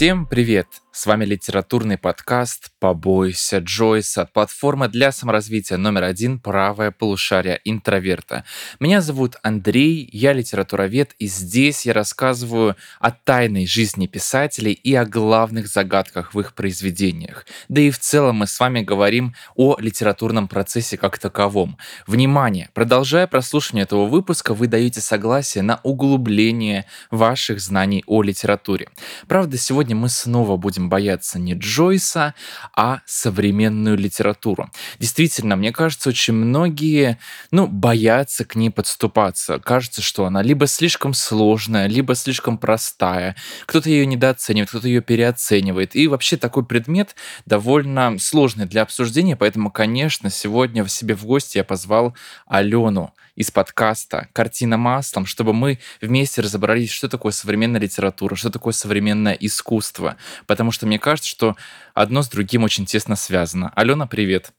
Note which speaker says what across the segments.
Speaker 1: Всем привет! С вами литературный подкаст «Побойся Джойса» от платформы для саморазвития номер один «Правое полушарие интроверта». Меня зовут Андрей, я литературовед, и здесь я рассказываю о тайной жизни писателей и о главных загадках в их произведениях. Да и в целом мы с вами говорим о литературном процессе как таковом. Внимание! Продолжая прослушивание этого выпуска, вы даете согласие на углубление ваших знаний о литературе. Правда, сегодня мы снова будем бояться не Джойса, а современную литературу. Действительно, мне кажется, очень многие, ну, боятся к ней подступаться. Кажется, что она либо слишком сложная, либо слишком простая. Кто-то ее недооценивает, кто-то ее переоценивает. И вообще такой предмет довольно сложный для обсуждения, поэтому, конечно, сегодня в себе в гости я позвал Алену из подкаста «Картина маслом», чтобы мы вместе разобрались, что такое современная литература, что такое современное искусство. Потому что мне кажется, что одно с другим очень тесно связано. Алена, привет.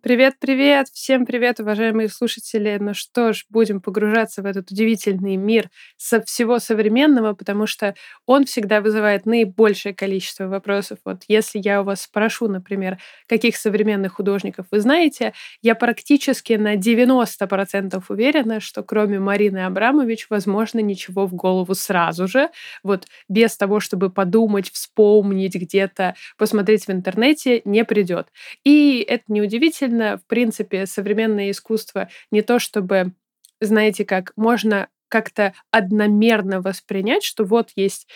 Speaker 2: Привет-привет! Всем привет, уважаемые слушатели! Ну что ж, будем погружаться в этот удивительный мир со всего современного, потому что он всегда вызывает наибольшее количество вопросов. Вот если я у вас спрошу, например, каких современных художников вы знаете, я практически на 90% уверена, что кроме Марины Абрамович, возможно, ничего в голову сразу же, вот без того, чтобы подумать, вспомнить где-то, посмотреть в интернете, не придет. И это неудивительно, действительно, в принципе, современное искусство не то чтобы, знаете как, можно как-то одномерно воспринять, что вот есть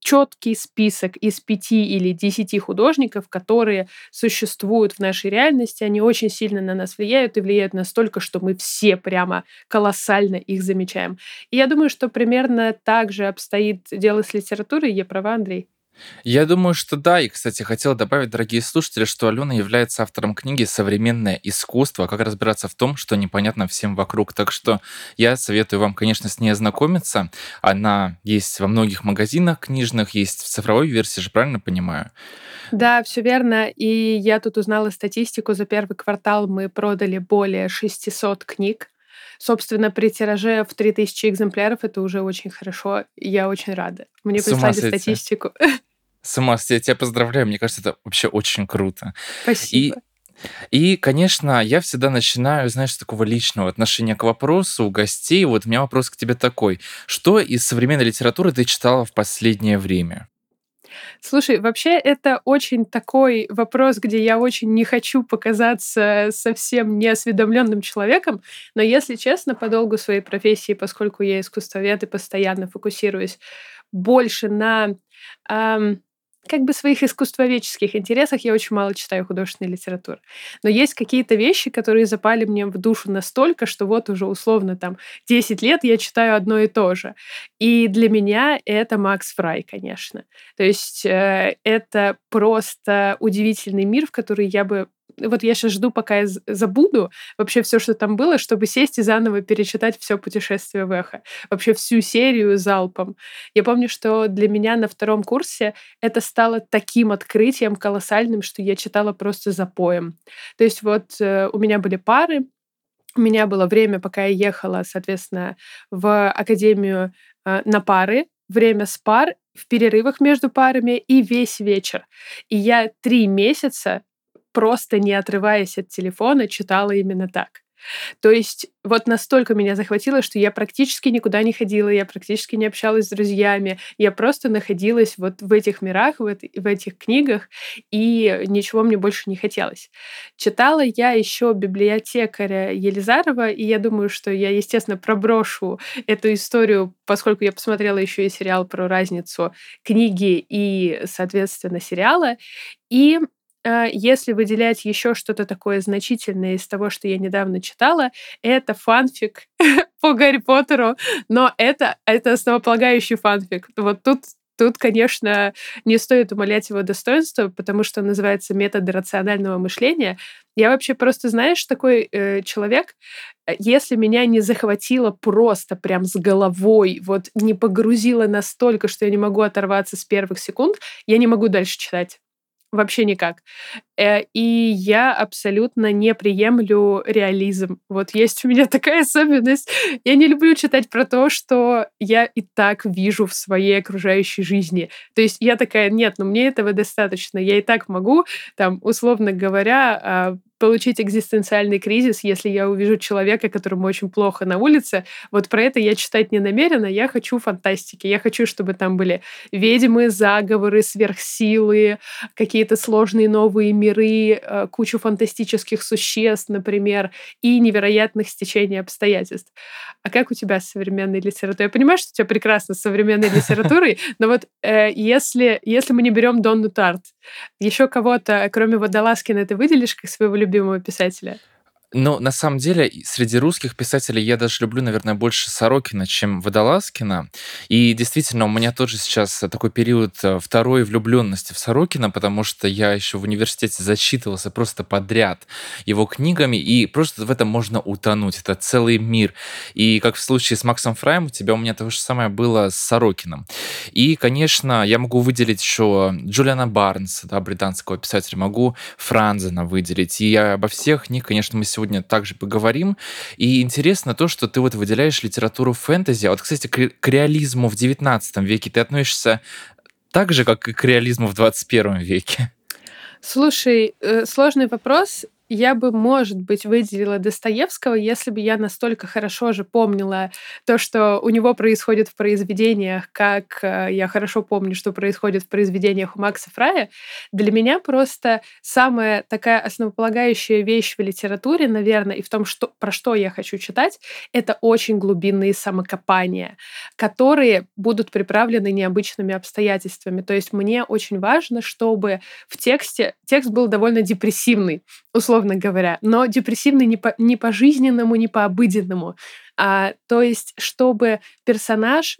Speaker 2: четкий список из пяти или десяти художников, которые существуют в нашей реальности, они очень сильно на нас влияют и влияют настолько, что мы все прямо колоссально их замечаем. И я думаю, что примерно так же обстоит дело с литературой. Я права, Андрей?
Speaker 1: Я думаю, что да. И, кстати, хотел добавить, дорогие слушатели, что Алена является автором книги «Современное искусство. Как разбираться в том, что непонятно всем вокруг». Так что я советую вам, конечно, с ней ознакомиться. Она есть во многих магазинах книжных, есть в цифровой версии же, правильно понимаю?
Speaker 2: Да, все верно. И я тут узнала статистику. За первый квартал мы продали более 600 книг. Собственно, при тираже в 3000 экземпляров это уже очень хорошо. Я очень рада. Мне прислали статистику.
Speaker 1: С ума я тебя поздравляю. Мне кажется, это вообще очень круто.
Speaker 2: Спасибо.
Speaker 1: И, и, конечно, я всегда начинаю, знаешь, с такого личного отношения к вопросу у гостей. Вот у меня вопрос к тебе такой. Что из современной литературы ты читала в последнее время?
Speaker 2: Слушай, вообще это очень такой вопрос, где я очень не хочу показаться совсем неосведомленным человеком, но если честно, по долгу своей профессии, поскольку я искусствовед и постоянно фокусируюсь больше на эм, как бы своих искусствоведческих интересах я очень мало читаю художественной литературы. Но есть какие-то вещи, которые запали мне в душу настолько, что вот уже условно там 10 лет я читаю одно и то же. И для меня это Макс Фрай, конечно. То есть э, это просто удивительный мир, в который я бы вот я сейчас жду, пока я забуду вообще все, что там было, чтобы сесть и заново перечитать все путешествие в эхо. Вообще всю серию залпом. Я помню, что для меня на втором курсе это стало таким открытием колоссальным, что я читала просто за поем. То есть вот э, у меня были пары, у меня было время, пока я ехала, соответственно, в академию э, на пары, время с пар, в перерывах между парами и весь вечер. И я три месяца просто не отрываясь от телефона, читала именно так. То есть вот настолько меня захватило, что я практически никуда не ходила, я практически не общалась с друзьями, я просто находилась вот в этих мирах, в, это, в этих книгах, и ничего мне больше не хотелось. Читала я еще библиотекаря Елизарова, и я думаю, что я, естественно, проброшу эту историю, поскольку я посмотрела еще и сериал про разницу книги и, соответственно, сериала. И если выделять еще что-то такое значительное из того, что я недавно читала, это фанфик по Гарри Поттеру, но это, это основополагающий фанфик. Вот тут Тут, конечно, не стоит умалять его достоинство, потому что он называется методы рационального мышления. Я вообще просто, знаешь, такой э, человек, э, если меня не захватило просто прям с головой, вот не погрузило настолько, что я не могу оторваться с первых секунд, я не могу дальше читать. Вообще никак. Э, и я абсолютно не приемлю реализм. Вот есть у меня такая особенность. Я не люблю читать про то, что я и так вижу в своей окружающей жизни. То есть я такая, нет, ну мне этого достаточно. Я и так могу, там, условно говоря, а, получить экзистенциальный кризис, если я увижу человека, которому очень плохо на улице. Вот про это я читать не намерена. Я хочу фантастики. Я хочу, чтобы там были ведьмы, заговоры, сверхсилы, какие-то сложные новые миры, э, кучу фантастических существ, например, и невероятных стечений обстоятельств. А как у тебя с современной литературой? Я понимаю, что у тебя прекрасно с современной литературой, но вот э, если, если мы не берем Донну Тарт, еще кого-то, кроме Водолазкина, ты выделишь как своего любимого писателя?
Speaker 1: Ну, на самом деле, среди русских писателей я даже люблю, наверное, больше Сорокина, чем Водолазкина. И действительно, у меня тоже сейчас такой период э, второй влюбленности в Сорокина, потому что я еще в университете зачитывался просто подряд его книгами, и просто в этом можно утонуть. Это целый мир. И как в случае с Максом Фраем, у тебя у меня то же самое было с Сорокином. И, конечно, я могу выделить еще Джулиана Барнса, да, британского писателя, могу Франзена выделить. И обо всех них, конечно, мы сегодня сегодня также поговорим. И интересно то, что ты вот выделяешь литературу фэнтези. А вот, кстати, к, к реализму в 19 веке ты относишься так же, как и к реализму в 21 веке?
Speaker 2: Слушай, э, сложный вопрос я бы, может быть, выделила Достоевского, если бы я настолько хорошо же помнила то, что у него происходит в произведениях, как э, я хорошо помню, что происходит в произведениях у Макса Фрая. Для меня просто самая такая основополагающая вещь в литературе, наверное, и в том, что, про что я хочу читать, это очень глубинные самокопания, которые будут приправлены необычными обстоятельствами. То есть мне очень важно, чтобы в тексте текст был довольно депрессивный, условно условно говоря, но депрессивный не по, не по жизненному, не по обыденному. А, то есть, чтобы персонаж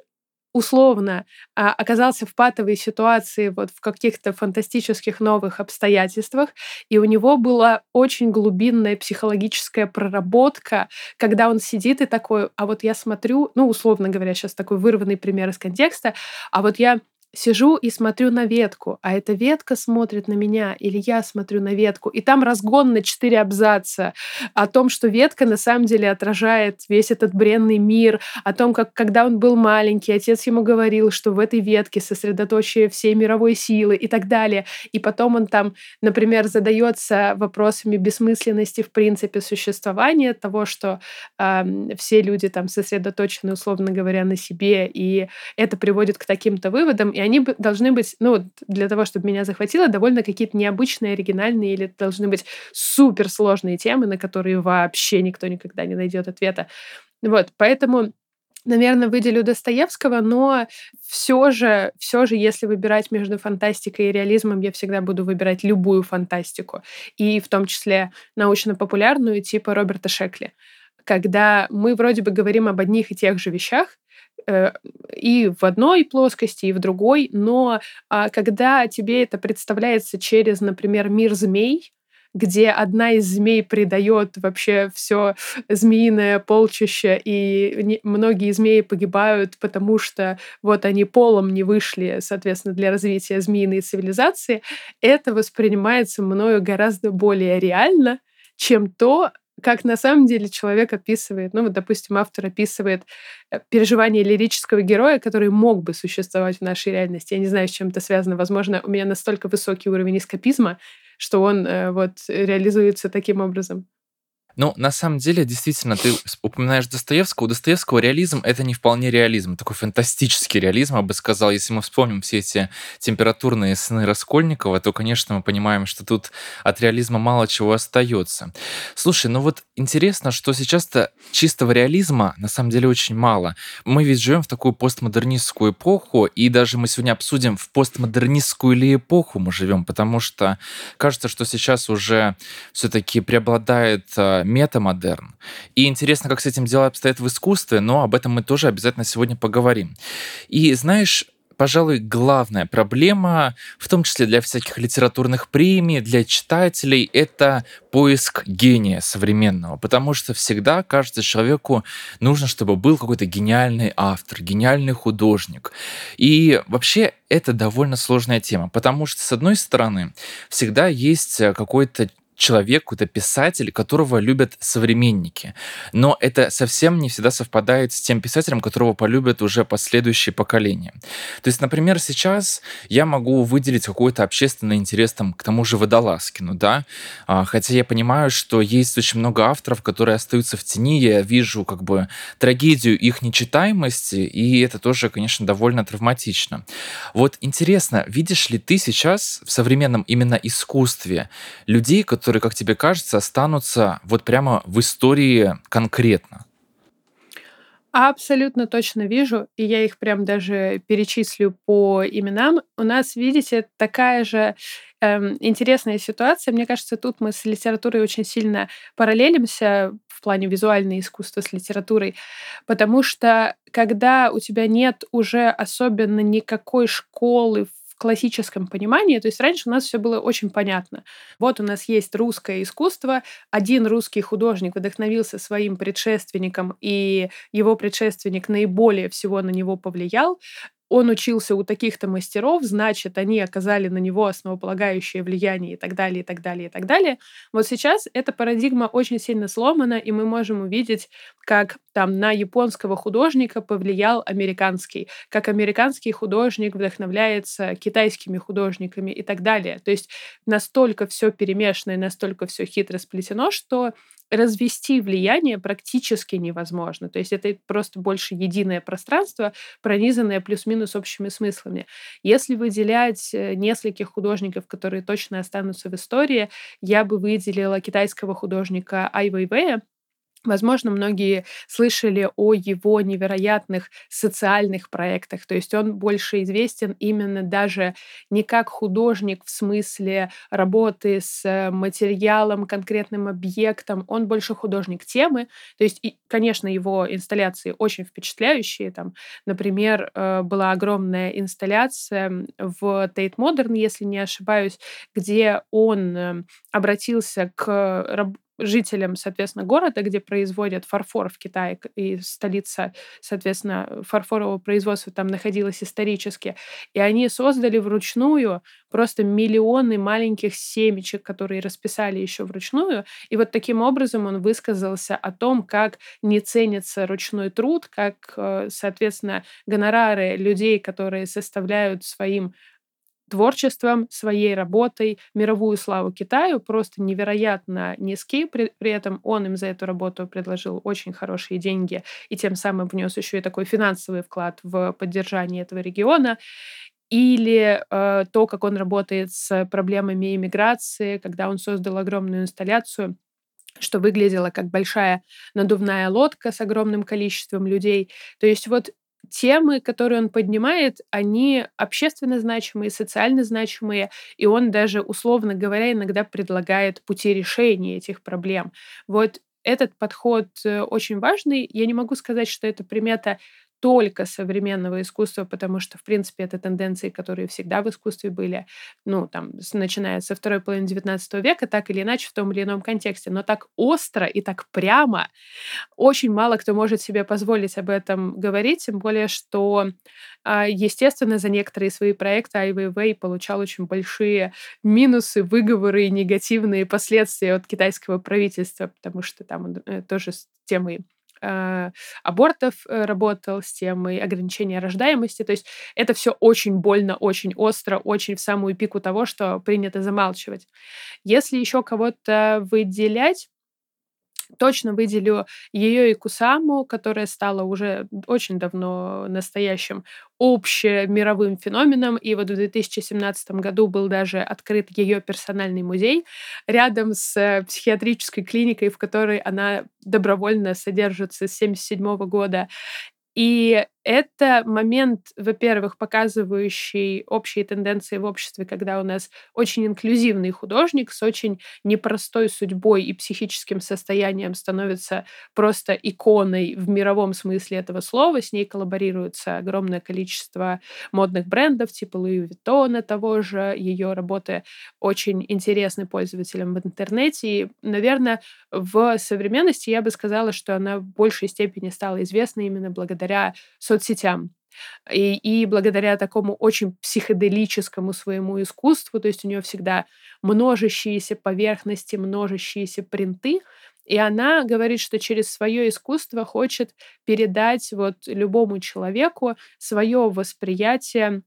Speaker 2: условно а, оказался в патовой ситуации вот в каких-то фантастических новых обстоятельствах, и у него была очень глубинная психологическая проработка, когда он сидит и такой, а вот я смотрю, ну, условно говоря, сейчас такой вырванный пример из контекста, а вот я сижу и смотрю на ветку, а эта ветка смотрит на меня, или я смотрю на ветку, и там разгон на четыре абзаца о том, что ветка на самом деле отражает весь этот бренный мир, о том, как когда он был маленький, отец ему говорил, что в этой ветке сосредоточие всей мировой силы и так далее. И потом он там, например, задается вопросами бессмысленности в принципе существования, того, что э, все люди там сосредоточены, условно говоря, на себе, и это приводит к таким-то выводам, и они должны быть, ну, для того, чтобы меня захватило, довольно какие-то необычные, оригинальные или должны быть суперсложные темы, на которые вообще никто никогда не найдет ответа. Вот, поэтому наверное, выделю Достоевского, но все же, все же, если выбирать между фантастикой и реализмом, я всегда буду выбирать любую фантастику, и в том числе научно-популярную типа Роберта Шекли, когда мы вроде бы говорим об одних и тех же вещах, и в одной плоскости, и в другой, но а, когда тебе это представляется через, например, мир змей, где одна из змей придает вообще все змеиное полчище, и многие змеи погибают, потому что вот они полом не вышли, соответственно, для развития змеиной цивилизации, это воспринимается мною гораздо более реально, чем то, как на самом деле человек описывает, ну вот, допустим, автор описывает э, переживания лирического героя, который мог бы существовать в нашей реальности. Я не знаю, с чем это связано. Возможно, у меня настолько высокий уровень эскапизма, что он э, вот реализуется таким образом.
Speaker 1: Ну, на самом деле, действительно, ты упоминаешь Достоевского. У Достоевского реализм — это не вполне реализм, такой фантастический реализм, я бы сказал. Если мы вспомним все эти температурные сны Раскольникова, то, конечно, мы понимаем, что тут от реализма мало чего остается. Слушай, ну вот интересно, что сейчас-то чистого реализма на самом деле очень мало. Мы ведь живем в такую постмодернистскую эпоху, и даже мы сегодня обсудим, в постмодернистскую ли эпоху мы живем, потому что кажется, что сейчас уже все-таки преобладает а, метамодерн. И интересно, как с этим дело обстоит в искусстве, но об этом мы тоже обязательно сегодня поговорим. И знаешь, пожалуй, главная проблема, в том числе для всяких литературных премий, для читателей, это поиск гения современного, потому что всегда кажется человеку нужно, чтобы был какой-то гениальный автор, гениальный художник. И вообще это довольно сложная тема, потому что, с одной стороны, всегда есть какой-то человек, какой-то писатель, которого любят современники. Но это совсем не всегда совпадает с тем писателем, которого полюбят уже последующие поколения. То есть, например, сейчас я могу выделить какой-то общественный интерес там, к тому же Водолазкину, да, а, хотя я понимаю, что есть очень много авторов, которые остаются в тени, я вижу как бы трагедию их нечитаемости, и это тоже, конечно, довольно травматично. Вот интересно, видишь ли ты сейчас в современном именно искусстве людей, которые которые, как тебе кажется, останутся вот прямо в истории конкретно?
Speaker 2: Абсолютно точно вижу, и я их прям даже перечислю по именам. У нас, видите, такая же эм, интересная ситуация. Мне кажется, тут мы с литературой очень сильно параллелимся в плане визуального искусства с литературой, потому что когда у тебя нет уже особенно никакой школы классическом понимании. То есть раньше у нас все было очень понятно. Вот у нас есть русское искусство, один русский художник вдохновился своим предшественником, и его предшественник наиболее всего на него повлиял он учился у таких-то мастеров, значит, они оказали на него основополагающее влияние и так далее, и так далее, и так далее. Вот сейчас эта парадигма очень сильно сломана, и мы можем увидеть, как там на японского художника повлиял американский, как американский художник вдохновляется китайскими художниками и так далее. То есть настолько все перемешано и настолько все хитро сплетено, что развести влияние практически невозможно. То есть это просто больше единое пространство, пронизанное плюс-минус общими смыслами. Если выделять э, нескольких художников, которые точно останутся в истории, я бы выделила китайского художника Ай Вэйвэя, Возможно, многие слышали о его невероятных социальных проектах. То есть он больше известен именно даже не как художник в смысле работы с материалом, конкретным объектом. Он больше художник темы. То есть, и, конечно, его инсталляции очень впечатляющие. Там, например, э, была огромная инсталляция в Тейт Модерн, если не ошибаюсь, где он э, обратился к жителям, соответственно, города, где производят фарфор в Китае, и столица, соответственно, фарфорового производства там находилась исторически. И они создали вручную просто миллионы маленьких семечек, которые расписали еще вручную. И вот таким образом он высказался о том, как не ценится ручной труд, как, э, соответственно, гонорары людей, которые составляют своим творчеством, своей работой мировую славу Китаю, просто невероятно низкий. При, при этом он им за эту работу предложил очень хорошие деньги и тем самым внес еще и такой финансовый вклад в поддержание этого региона или э, то, как он работает с проблемами иммиграции, когда он создал огромную инсталляцию, что выглядело как большая надувная лодка с огромным количеством людей. То есть вот темы, которые он поднимает, они общественно значимые, социально значимые, и он даже, условно говоря, иногда предлагает пути решения этих проблем. Вот этот подход э, очень важный. Я не могу сказать, что это примета только современного искусства, потому что, в принципе, это тенденции, которые всегда в искусстве были, ну, там, начиная со второй половины XIX века, так или иначе, в том или ином контексте. Но так остро и так прямо очень мало кто может себе позволить об этом говорить, тем более, что, а, естественно, за некоторые свои проекты Ай получал очень большие минусы, выговоры и негативные последствия от китайского правительства, потому что там э, тоже с темой абортов э, работал, с темой ограничения рождаемости. То есть это все очень больно, очень остро, очень в самую пику того, что принято замалчивать. Если еще кого-то выделять, точно выделю ее и Кусаму, которая стала уже очень давно настоящим общемировым феноменом. И вот в 2017 году был даже открыт ее персональный музей рядом с психиатрической клиникой, в которой она добровольно содержится с 1977 года. И это момент, во-первых, показывающий общие тенденции в обществе, когда у нас очень инклюзивный художник с очень непростой судьбой и психическим состоянием становится просто иконой в мировом смысле этого слова. С ней коллаборируется огромное количество модных брендов, типа Луи Виттона того же. Ее работы очень интересны пользователям в интернете. И, наверное, в современности я бы сказала, что она в большей степени стала известна именно благодаря соцсетям. И, и благодаря такому очень психоделическому своему искусству, то есть у нее всегда множащиеся поверхности, множащиеся принты, и она говорит, что через свое искусство хочет передать вот любому человеку свое восприятие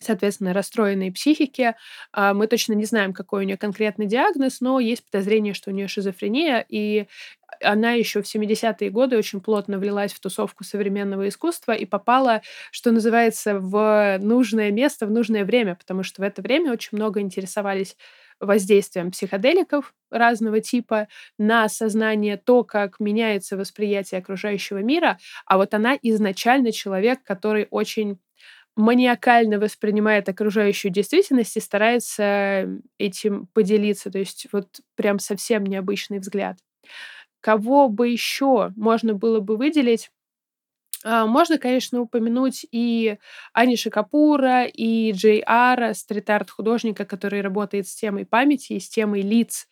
Speaker 2: соответственно, расстроенной психики. А, мы точно не знаем, какой у нее конкретный диагноз, но есть подозрение, что у нее шизофрения, и она еще в 70-е годы очень плотно влилась в тусовку современного искусства и попала, что называется, в нужное место в нужное время, потому что в это время очень много интересовались воздействием психоделиков разного типа на сознание, то, как меняется восприятие окружающего мира, а вот она изначально человек, который очень маниакально воспринимает окружающую действительность и старается этим поделиться. То есть вот прям совсем необычный взгляд. Кого бы еще можно было бы выделить? А, можно, конечно, упомянуть и Аниши Капура, и Джей Ара, стрит-арт художника, который работает с темой памяти и с темой лиц.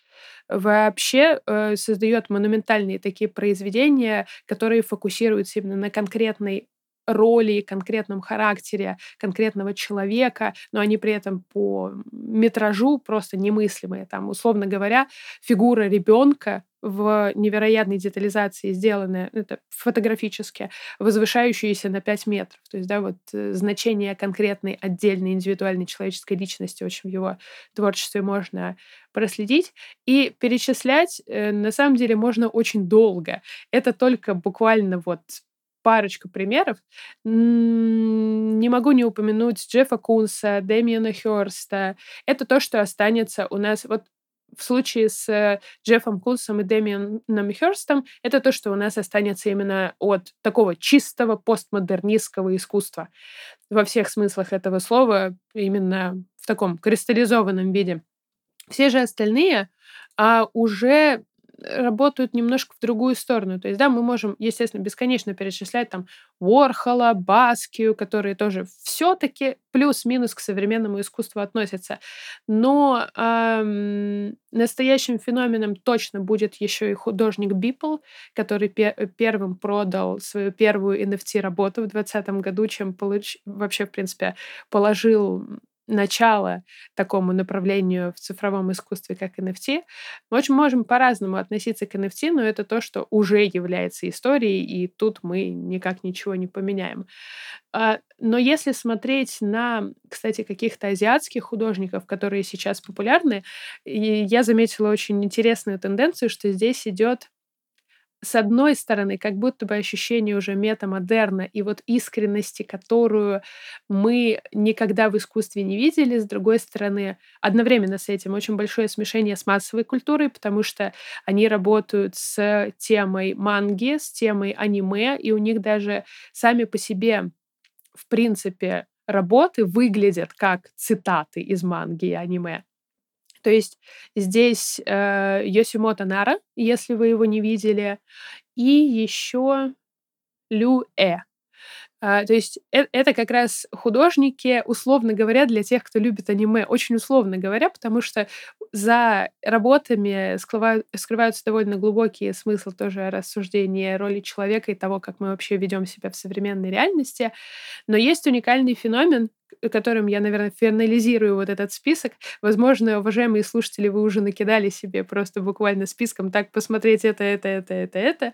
Speaker 2: Вообще э, создает монументальные такие произведения, которые фокусируются именно на конкретной роли, конкретном характере конкретного человека, но они при этом по метражу просто немыслимые. Там, условно говоря, фигура ребенка в невероятной детализации сделанная, ну, это фотографически, возвышающаяся на 5 метров. То есть, да, вот э, значение конкретной отдельной индивидуальной человеческой личности очень в его творчестве можно проследить. И перечислять, э, на самом деле, можно очень долго. Это только буквально вот парочку примеров. Не могу не упомянуть Джеффа Кунса, Дэмиана Хёрста. Это то, что останется у нас. Вот в случае с Джеффом Кунсом и Дэмианом Хёрстом это то, что у нас останется именно от такого чистого постмодернистского искусства во всех смыслах этого слова, именно в таком кристаллизованном виде. Все же остальные а, уже работают немножко в другую сторону. То есть, да, мы можем, естественно, бесконечно перечислять там Уорхола, Баскию, которые тоже все-таки плюс-минус к современному искусству относятся. Но эм, настоящим феноменом точно будет еще и художник Бипл, который пе- первым продал свою первую NFT-работу в 2020 году, чем получ... вообще, в принципе, положил начало такому направлению в цифровом искусстве, как NFT. Мы очень можем по-разному относиться к NFT, но это то, что уже является историей, и тут мы никак ничего не поменяем. А, но если смотреть на, кстати, каких-то азиатских художников, которые сейчас популярны, я заметила очень интересную тенденцию, что здесь идет с одной стороны, как будто бы ощущение уже метамодерна и вот искренности, которую мы никогда в искусстве не видели, с другой стороны, одновременно с этим очень большое смешение с массовой культурой, потому что они работают с темой манги, с темой аниме, и у них даже сами по себе, в принципе, работы выглядят как цитаты из манги и аниме. То есть здесь э, Йосимото Нара, если вы его не видели, и еще Лю Э. А, то есть э, это как раз художники, условно говоря, для тех, кто любит аниме, очень условно говоря, потому что за работами скрываются довольно глубокие смыслы тоже рассуждения роли человека и того, как мы вообще ведем себя в современной реальности. Но есть уникальный феномен, которым я, наверное, финализирую вот этот список. Возможно, уважаемые слушатели, вы уже накидали себе просто буквально списком так посмотреть это, это, это, это, это.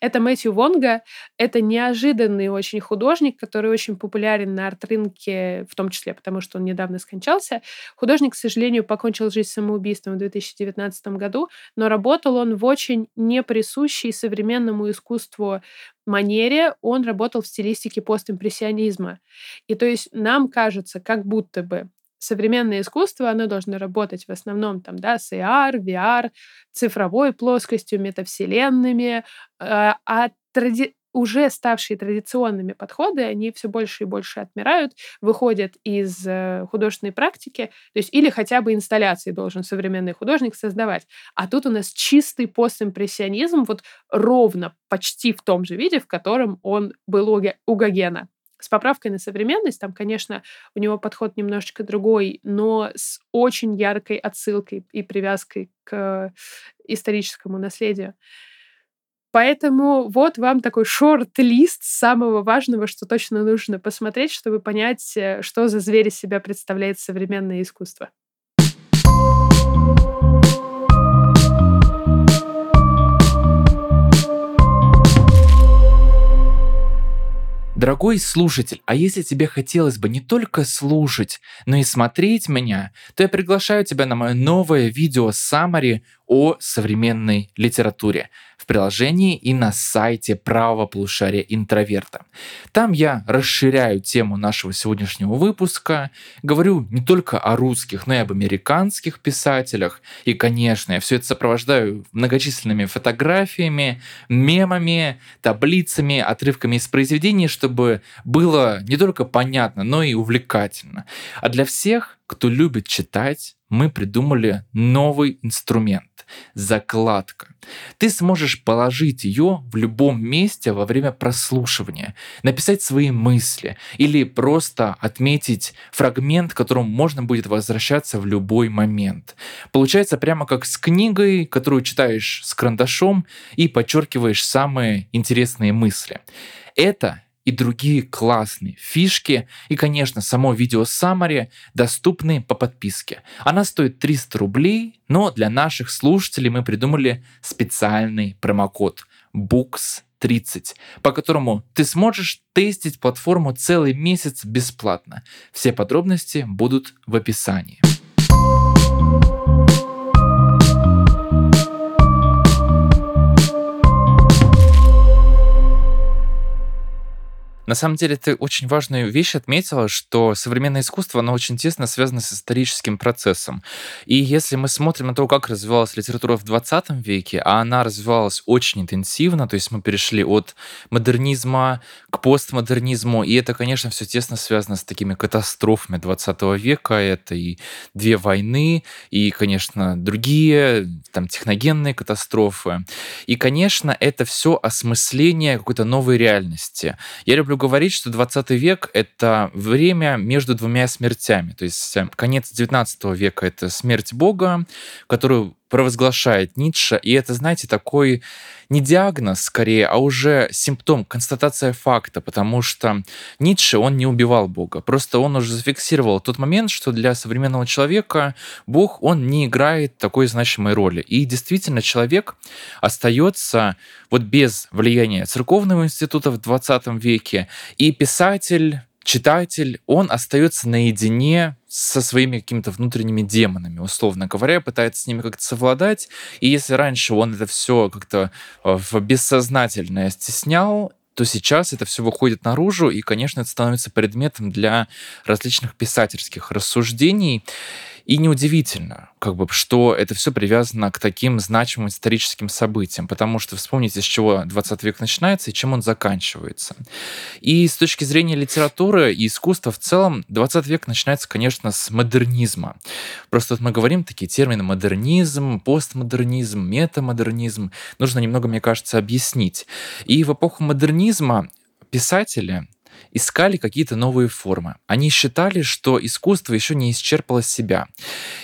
Speaker 2: Это Мэтью Вонга. Это неожиданный очень художник, который очень популярен на арт-рынке, в том числе потому, что он недавно скончался. Художник, к сожалению, покончил жизнь самоубийством в 2019 году, но работал он в очень неприсущей современному искусству манере он работал в стилистике постимпрессионизма. И то есть нам кажется, как будто бы современное искусство, оно должно работать в основном там, да, с AR, VR, цифровой плоскостью, метавселенными, а, а тради уже ставшие традиционными подходы, они все больше и больше отмирают, выходят из э, художественной практики, то есть или хотя бы инсталляции должен современный художник создавать. А тут у нас чистый постимпрессионизм, вот ровно почти в том же виде, в котором он был у Гогена. С поправкой на современность, там, конечно, у него подход немножечко другой, но с очень яркой отсылкой и привязкой к историческому наследию. Поэтому вот вам такой шорт-лист самого важного, что точно нужно посмотреть, чтобы понять, э, что за зверь из себя представляет современное искусство.
Speaker 1: Дорогой слушатель, а если тебе хотелось бы не только слушать, но и смотреть меня, то я приглашаю тебя на мое новое видео саммари о современной литературе в приложении и на сайте правого полушария интроверта. Там я расширяю тему нашего сегодняшнего выпуска, говорю не только о русских, но и об американских писателях. И, конечно, я все это сопровождаю многочисленными фотографиями, мемами, таблицами, отрывками из произведений, чтобы было не только понятно, но и увлекательно. А для всех, кто любит читать, мы придумали новый инструмент — закладка. Ты сможешь положить ее в любом месте во время прослушивания, написать свои мысли или просто отметить фрагмент, к которому можно будет возвращаться в любой момент. Получается прямо как с книгой, которую читаешь с карандашом и подчеркиваешь самые интересные мысли. Это и другие классные фишки и, конечно, само видео Summary доступны по подписке. Она стоит 300 рублей, но для наших слушателей мы придумали специальный промокод BOOKS 30, по которому ты сможешь тестить платформу целый месяц бесплатно. Все подробности будут в описании. На самом деле ты очень важную вещь отметила, что современное искусство, оно очень тесно связано с историческим процессом. И если мы смотрим на то, как развивалась литература в 20 веке, а она развивалась очень интенсивно, то есть мы перешли от модернизма к постмодернизму, и это, конечно, все тесно связано с такими катастрофами 20 века, это и две войны, и, конечно, другие там техногенные катастрофы. И, конечно, это все осмысление какой-то новой реальности. Я люблю говорить, что 20 век — это время между двумя смертями. То есть э, конец 19 века — это смерть Бога, которую провозглашает Ницше. И это, знаете, такой не диагноз скорее, а уже симптом, констатация факта, потому что Ницше, он не убивал Бога. Просто он уже зафиксировал тот момент, что для современного человека Бог, он не играет такой значимой роли. И действительно, человек остается вот без влияния церковного института в 20 веке, и писатель читатель, он остается наедине со своими какими-то внутренними демонами, условно говоря, пытается с ними как-то совладать. И если раньше он это все как-то э, в бессознательное стеснял, то сейчас это все выходит наружу, и, конечно, это становится предметом для различных писательских рассуждений. И неудивительно, как бы, что это все привязано к таким значимым историческим событиям, потому что вспомните, с чего 20 век начинается и чем он заканчивается. И с точки зрения литературы и искусства в целом, 20 век начинается, конечно, с модернизма. Просто вот мы говорим такие термины модернизм, постмодернизм, метамодернизм. Нужно немного, мне кажется, объяснить. И в эпоху модернизма писатели искали какие-то новые формы. Они считали, что искусство еще не исчерпало себя.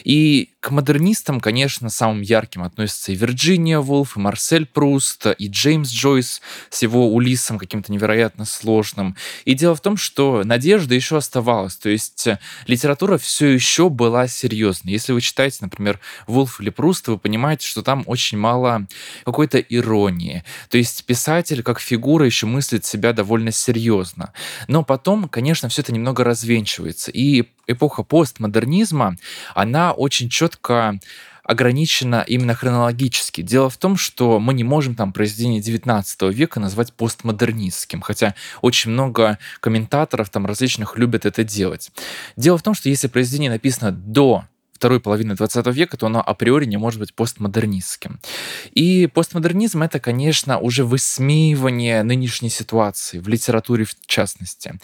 Speaker 1: И к модернистам, конечно, самым ярким относятся и Вирджиния Вулф, и Марсель Пруст, и Джеймс Джойс с его Улиссом каким-то невероятно сложным. И дело в том, что надежда еще оставалась, то есть э, литература все еще была серьезной. Если вы читаете, например, Вулф или Пруста, вы понимаете, что там очень мало какой-то иронии. То есть писатель как фигура еще мыслит себя довольно серьезно. Но потом, конечно, все это немного развенчивается. И эпоха постмодернизма, она очень четко ограничена именно хронологически. Дело в том, что мы не можем там произведение 19 века назвать постмодернистским, хотя очень много комментаторов там различных любят это делать. Дело в том, что если произведение написано до второй половины 20 века, то оно априори не может быть постмодернистским. И постмодернизм — это, конечно, уже высмеивание нынешней ситуации, в литературе в частности.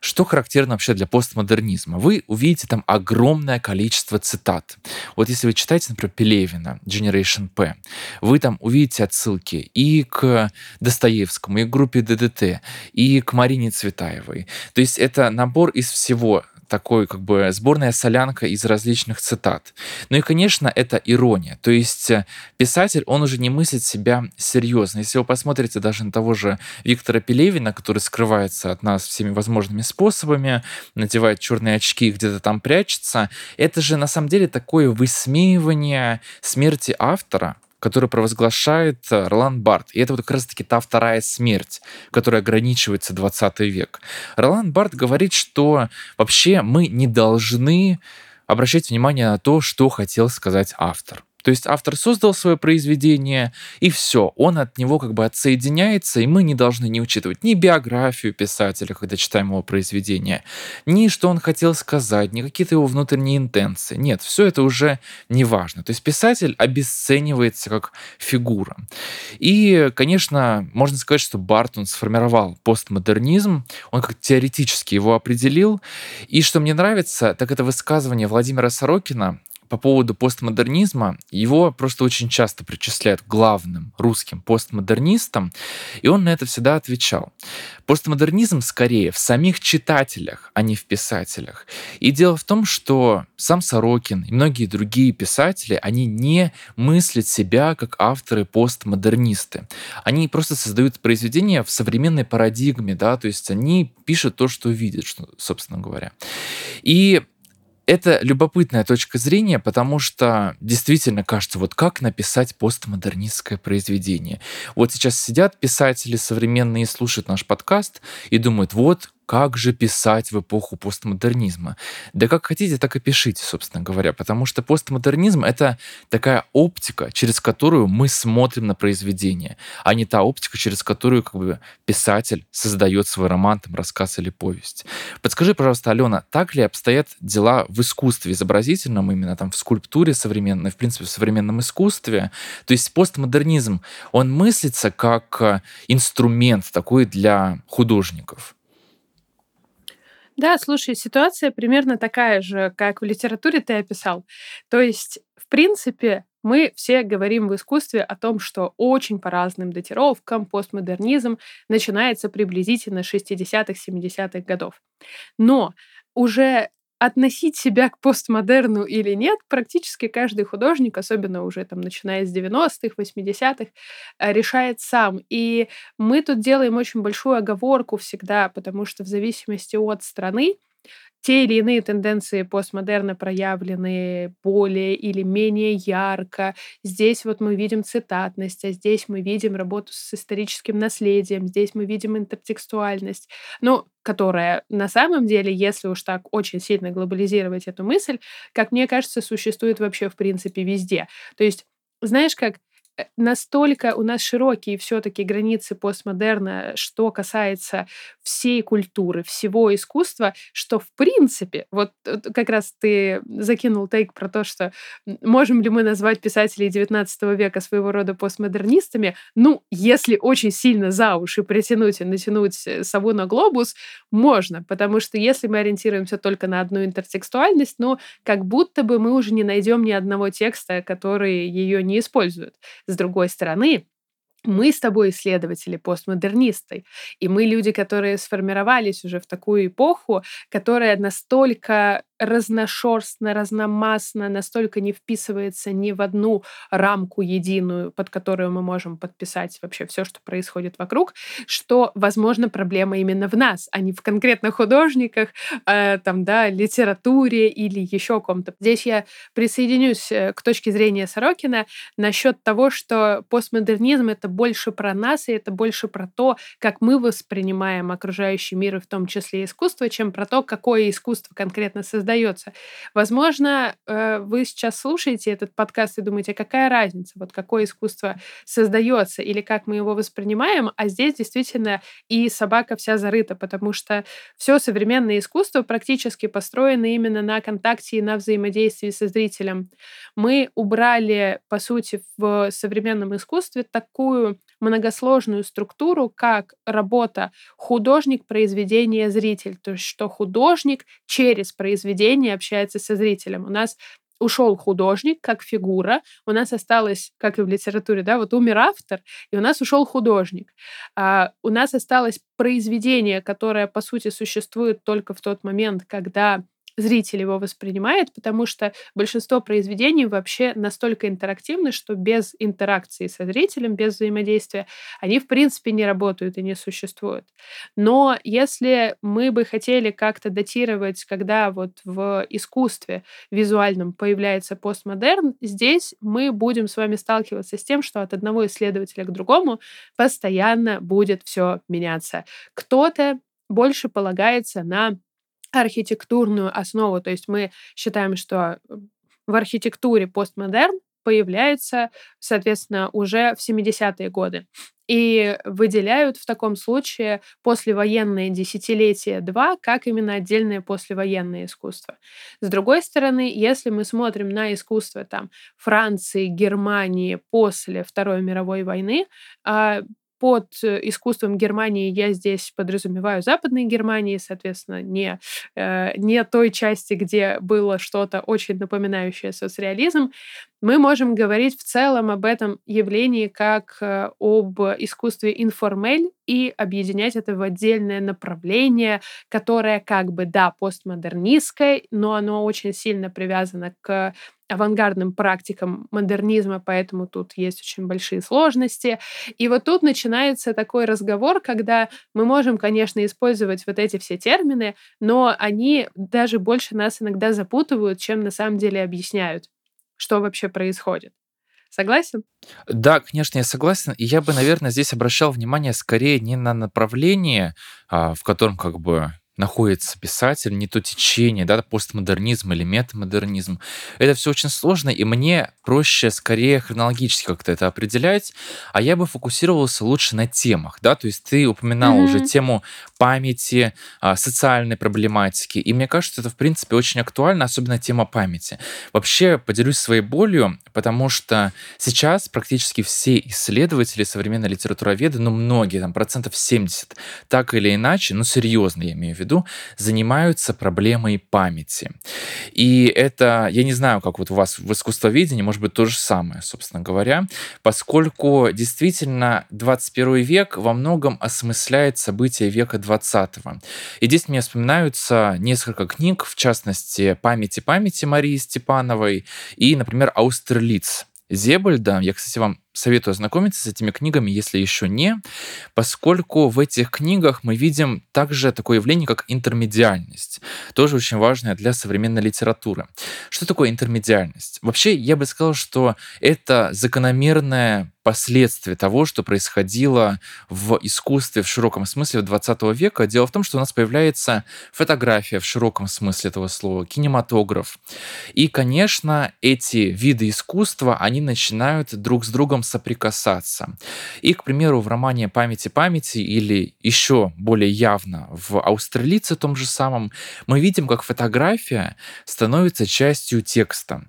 Speaker 1: Что характерно вообще для постмодернизма? Вы увидите там огромное количество цитат. Вот если вы читаете, например, Пелевина, Generation P, вы там увидите отсылки и к Достоевскому, и к группе ДДТ, и к Марине Цветаевой. То есть это набор из всего такой как бы сборная солянка из различных цитат. Ну и, конечно, это ирония. То есть э, писатель, он уже не мыслит себя серьезно. Если вы посмотрите даже на того же Виктора Пелевина, который скрывается от нас всеми возможными способами, надевает черные очки и где-то там прячется, это же на самом деле такое высмеивание смерти автора, который провозглашает э, Ролан Барт. И это вот как раз-таки та вторая смерть, которая ограничивается 20 век. Ролан Барт говорит, что вообще мы не должны обращать внимание на то, что хотел сказать автор. То есть автор создал свое произведение, и все, он от него как бы отсоединяется, и мы не должны не учитывать ни биографию писателя, когда читаем его произведение, ни что он хотел сказать, ни какие-то его внутренние интенции. Нет, все это уже не важно. То есть писатель обесценивается как фигура. И, конечно, можно сказать, что Бартон сформировал постмодернизм, он как теоретически его определил. И что мне нравится, так это высказывание Владимира Сорокина, по поводу постмодернизма, его просто очень часто причисляют главным русским постмодернистам, и он на это всегда отвечал. Постмодернизм скорее в самих читателях, а не в писателях. И дело в том, что сам Сорокин и многие другие писатели, они не мыслят себя как авторы-постмодернисты. Они просто создают произведения в современной парадигме, да, то есть они пишут то, что видят, что, собственно говоря. И это любопытная точка зрения, потому что действительно кажется, вот как написать постмодернистское произведение. Вот сейчас сидят писатели современные, слушают наш подкаст и думают, вот как же писать в эпоху постмодернизма? Да как хотите, так и пишите, собственно говоря, потому что постмодернизм — это такая оптика, через которую мы смотрим на произведение, а не та оптика, через которую как бы писатель создает свой роман, там, рассказ или повесть. Подскажи, пожалуйста, Алена, так ли обстоят дела в искусстве изобразительном, именно там в скульптуре современной, в принципе, в современном искусстве? То есть постмодернизм, он мыслится как инструмент такой для художников?
Speaker 2: Да, слушай, ситуация примерно такая же, как в литературе ты описал. То есть, в принципе, мы все говорим в искусстве о том, что очень по разным датировкам постмодернизм начинается приблизительно 60-х, 70-х годов. Но уже относить себя к постмодерну или нет, практически каждый художник, особенно уже там начиная с 90-х, 80-х, э, решает сам. И мы тут делаем очень большую оговорку всегда, потому что в зависимости от страны те или иные тенденции постмодерна проявлены более или менее ярко. Здесь вот мы видим цитатность, а здесь мы видим работу с историческим наследием, здесь мы видим интертекстуальность, ну, которая на самом деле, если уж так очень сильно глобализировать эту мысль, как мне кажется, существует вообще в принципе везде. То есть, знаешь, как настолько у нас широкие все-таки границы постмодерна, что касается всей культуры, всего искусства, что в принципе, вот как раз ты закинул тейк про то, что можем ли мы назвать писателей XIX века своего рода постмодернистами, ну, если очень сильно за уши притянуть и натянуть э, сову на глобус, можно, потому что если мы ориентируемся только на одну интертекстуальность, ну, как будто бы мы уже не найдем ни одного текста, который ее не использует. С другой стороны, мы с тобой исследователи, постмодернисты, и мы люди, которые сформировались уже в такую эпоху, которая настолько разношерстно, разномастно, настолько не вписывается ни в одну рамку единую, под которую мы можем подписать вообще все, что происходит вокруг, что, возможно, проблема именно в нас, а не в конкретных художниках, э, там, да, литературе или еще ком-то. Здесь я присоединюсь э, к точке зрения Сорокина насчет того, что постмодернизм — это больше про нас, и это больше про то, как мы воспринимаем окружающий мир, и в том числе искусство, чем про то, какое искусство конкретно создать создается. Возможно, э, вы сейчас слушаете этот подкаст и думаете, а какая разница, вот какое искусство создается или как мы его воспринимаем, а здесь действительно и собака вся зарыта, потому что все современное искусство практически построено именно на контакте и на взаимодействии со зрителем. Мы убрали, по сути, в современном искусстве такую многосложную структуру, как работа художник, произведение, зритель. То есть, что художник через произведение общается со зрителем. У нас ушел художник как фигура, у нас осталось, как и в литературе, да, вот умер автор, и у нас ушел художник. А, у нас осталось произведение, которое, по сути, существует только в тот момент, когда зритель его воспринимает, потому что большинство произведений вообще настолько интерактивны, что без интеракции со зрителем, без взаимодействия, они в принципе не работают и не существуют. Но если мы бы хотели как-то датировать, когда вот в искусстве визуальном появляется постмодерн, здесь мы будем с вами сталкиваться с тем, что от одного исследователя к другому постоянно будет все меняться. Кто-то больше полагается на архитектурную основу. То есть мы считаем, что в архитектуре постмодерн появляется, соответственно, уже в 70-е годы. И выделяют в таком случае послевоенные десятилетия два как именно отдельное послевоенное искусство. С другой стороны, если мы смотрим на искусство там, Франции, Германии после Второй мировой войны, а, под э, искусством Германии я здесь подразумеваю Западной Германии, соответственно, не, э, не той части, где было что-то очень напоминающее соцреализм, мы можем говорить в целом об этом явлении как э, об искусстве информель и объединять это в отдельное направление, которое как бы, да, постмодернистское, но оно очень сильно привязано к авангардным практикам модернизма, поэтому тут есть очень большие сложности. И вот тут начинается такой разговор, когда мы можем, конечно, использовать вот эти все термины, но они даже больше нас иногда запутывают, чем на самом деле объясняют, что вообще происходит. Согласен?
Speaker 1: Да, конечно, я согласен. И я бы, наверное, здесь обращал внимание скорее не на направление, а, в котором как бы находится писатель, не то течение, да, постмодернизм или метамодернизм. Это все очень сложно, и мне проще скорее хронологически как-то это определять, а я бы фокусировался лучше на темах, да, то есть ты упоминал mm-hmm. уже тему памяти, а, социальной проблематики, и мне кажется, это в принципе очень актуально, особенно тема памяти. Вообще поделюсь своей болью, потому что сейчас практически все исследователи современной литературоведы, ну многие, там процентов 70, так или иначе, ну серьезно я имею в виду, занимаются проблемой памяти. И это, я не знаю, как вот у вас в искусствоведении, может быть, то же самое, собственно говоря, поскольку действительно 21 век во многом осмысляет события века 20 И здесь мне вспоминаются несколько книг, в частности, «Памяти памяти» Марии Степановой и, например, «Аустерлиц» Зебальда. Я, кстати, вам советую ознакомиться с этими книгами, если еще не, поскольку в этих книгах мы видим также такое явление, как интермедиальность, тоже очень важное для современной литературы. Что такое интермедиальность? Вообще, я бы сказал, что это закономерное последствия того, что происходило в искусстве в широком смысле 20 века. Дело в том, что у нас появляется фотография в широком смысле этого слова, кинематограф. И, конечно, эти виды искусства, они начинают друг с другом соприкасаться. И, к примеру, в романе «Памяти памяти» или еще более явно в «Австралийце» том же самом, мы видим, как фотография становится частью текста.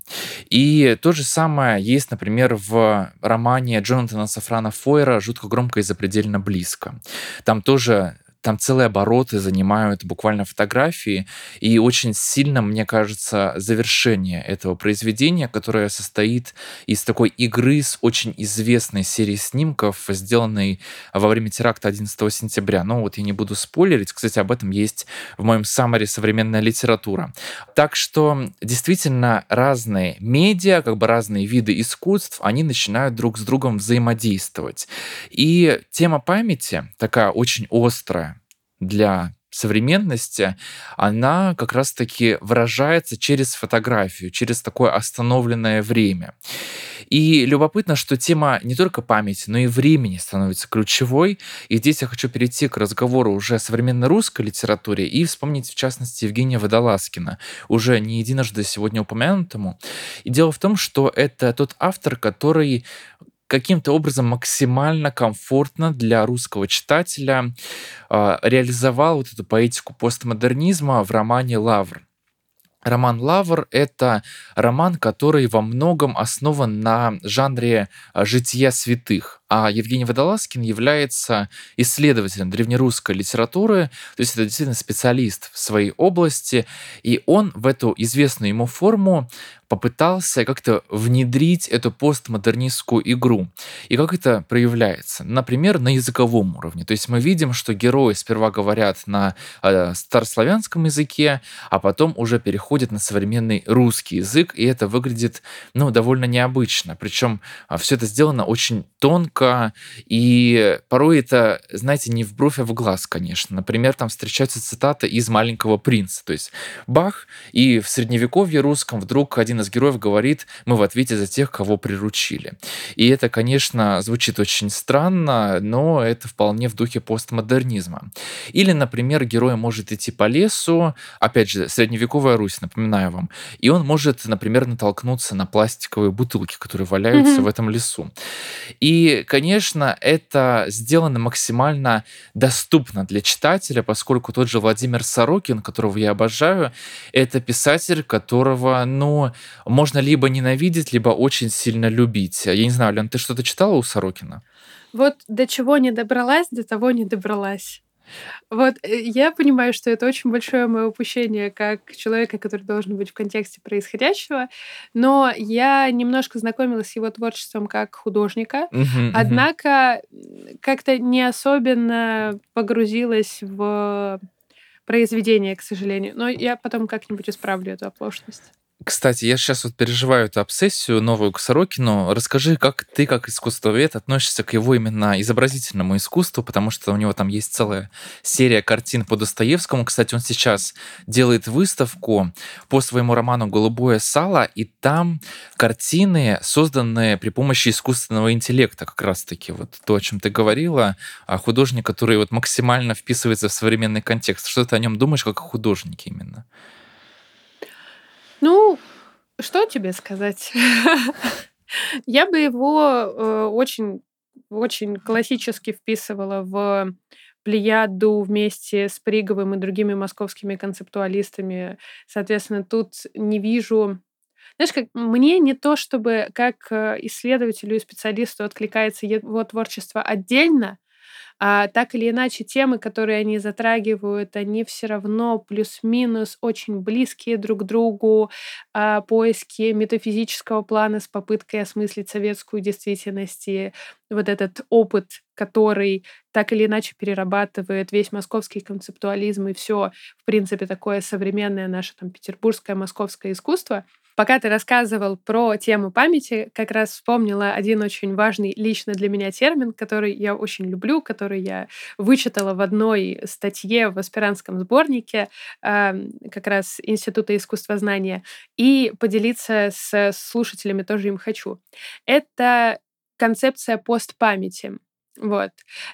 Speaker 1: И то же самое есть, например, в романе Джонатана Сафрана Фойера «Жутко громко и запредельно близко». Там тоже там целые обороты занимают буквально фотографии, и очень сильно, мне кажется, завершение этого произведения, которое состоит из такой игры с очень известной серией снимков, сделанной во время теракта 11 сентября. Но вот я не буду спойлерить, кстати, об этом есть в моем саммаре «Современная литература». Так что действительно разные медиа, как бы разные виды искусств, они начинают друг с другом взаимодействовать. И тема памяти такая очень острая, для современности, она как раз-таки выражается через фотографию, через такое остановленное время. И любопытно, что тема не только памяти, но и времени становится ключевой. И здесь я хочу перейти к разговору уже о современной русской литературе и вспомнить, в частности, Евгения Водолазкина, уже не единожды сегодня упомянутому. И дело в том, что это тот автор, который каким-то образом максимально комфортно для русского читателя э, реализовал вот эту поэтику постмодернизма в романе «Лавр». Роман «Лавр» — это роман, который во многом основан на жанре а, жития святых. А Евгений Водолазкин является исследователем древнерусской литературы, то есть это действительно специалист в своей области, и он в эту известную ему форму попытался как-то внедрить эту постмодернистскую игру. И как это проявляется? Например, на языковом уровне. То есть мы видим, что герои сперва говорят на э, старославянском языке, а потом уже переходят на современный русский язык, и это выглядит ну, довольно необычно. Причем э, все это сделано очень тонко, и порой это, знаете, не в бровь, а в глаз, конечно. Например, там встречаются цитаты из «Маленького принца». То есть Бах, и в средневековье русском вдруг один один из героев говорит, мы в ответе за тех, кого приручили. И это, конечно, звучит очень странно, но это вполне в духе постмодернизма. Или, например, герой может идти по лесу, опять же, средневековая Русь, напоминаю вам, и он может, например, натолкнуться на пластиковые бутылки, которые валяются mm-hmm. в этом лесу. И, конечно, это сделано максимально доступно для читателя, поскольку тот же Владимир Сорокин, которого я обожаю, это писатель, которого, ну, можно либо ненавидеть, либо очень сильно любить. Я не знаю, Лен, ты что-то читала у Сорокина?
Speaker 2: Вот до чего не добралась, до того не добралась. Вот э, я понимаю, что это очень большое мое упущение как человека, который должен быть в контексте происходящего, но я немножко знакомилась с его творчеством как художника, uh-huh, однако uh-huh. как-то не особенно погрузилась в произведение, к сожалению. Но я потом как-нибудь исправлю эту оплошность.
Speaker 1: Кстати, я сейчас вот переживаю эту обсессию новую к Сорокину. Расскажи, как ты, как искусствовед, относишься к его именно изобразительному искусству, потому что у него там есть целая серия картин по Достоевскому. Кстати, он сейчас делает выставку по своему роману «Голубое сало», и там картины, созданные при помощи искусственного интеллекта, как раз-таки вот то, о чем ты говорила, художник, который вот максимально вписывается в современный контекст. Что ты о нем думаешь, как о художнике именно?
Speaker 2: Ну, что тебе сказать? Я бы его э, очень, очень классически вписывала в плеяду вместе с Приговым и другими московскими концептуалистами. Соответственно, тут не вижу знаешь, как мне не то, чтобы как э, исследователю и специалисту откликается его творчество отдельно, а, так или иначе, темы, которые они затрагивают, они все равно плюс-минус очень близкие друг к другу. А, поиски метафизического плана с попыткой осмыслить советскую действительность и вот этот опыт, который так или иначе перерабатывает весь московский концептуализм и все, в принципе, такое современное наше там петербургское, московское искусство — Пока ты рассказывал про тему памяти, как раз вспомнила один очень важный лично для меня термин, который я очень люблю, который я вычитала в одной статье в аспирантском сборнике как раз Института искусствознания, и поделиться с слушателями тоже им хочу. Это концепция постпамяти. Вот.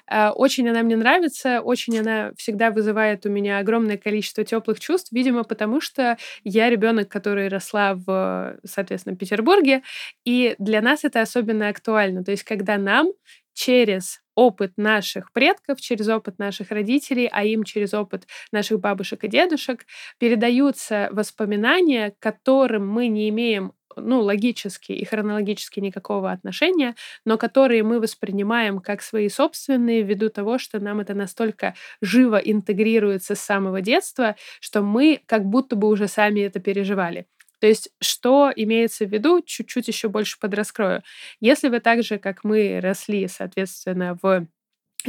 Speaker 2: А, очень она мне нравится, очень она всегда вызывает у меня огромное количество теплых чувств, видимо, потому что я ребенок, который росла в, соответственно, Петербурге, и для нас это особенно актуально. То есть, когда нам через опыт наших предков, через опыт наших родителей, а им через опыт наших бабушек и дедушек передаются воспоминания, к которым мы не имеем ну, логически и хронологически никакого отношения, но которые мы воспринимаем как свои собственные ввиду того, что нам это настолько живо интегрируется с самого детства, что мы как будто бы уже сами это переживали. То есть, что имеется в виду, чуть-чуть еще больше подраскрою. Если вы так же, как мы, росли, соответственно, в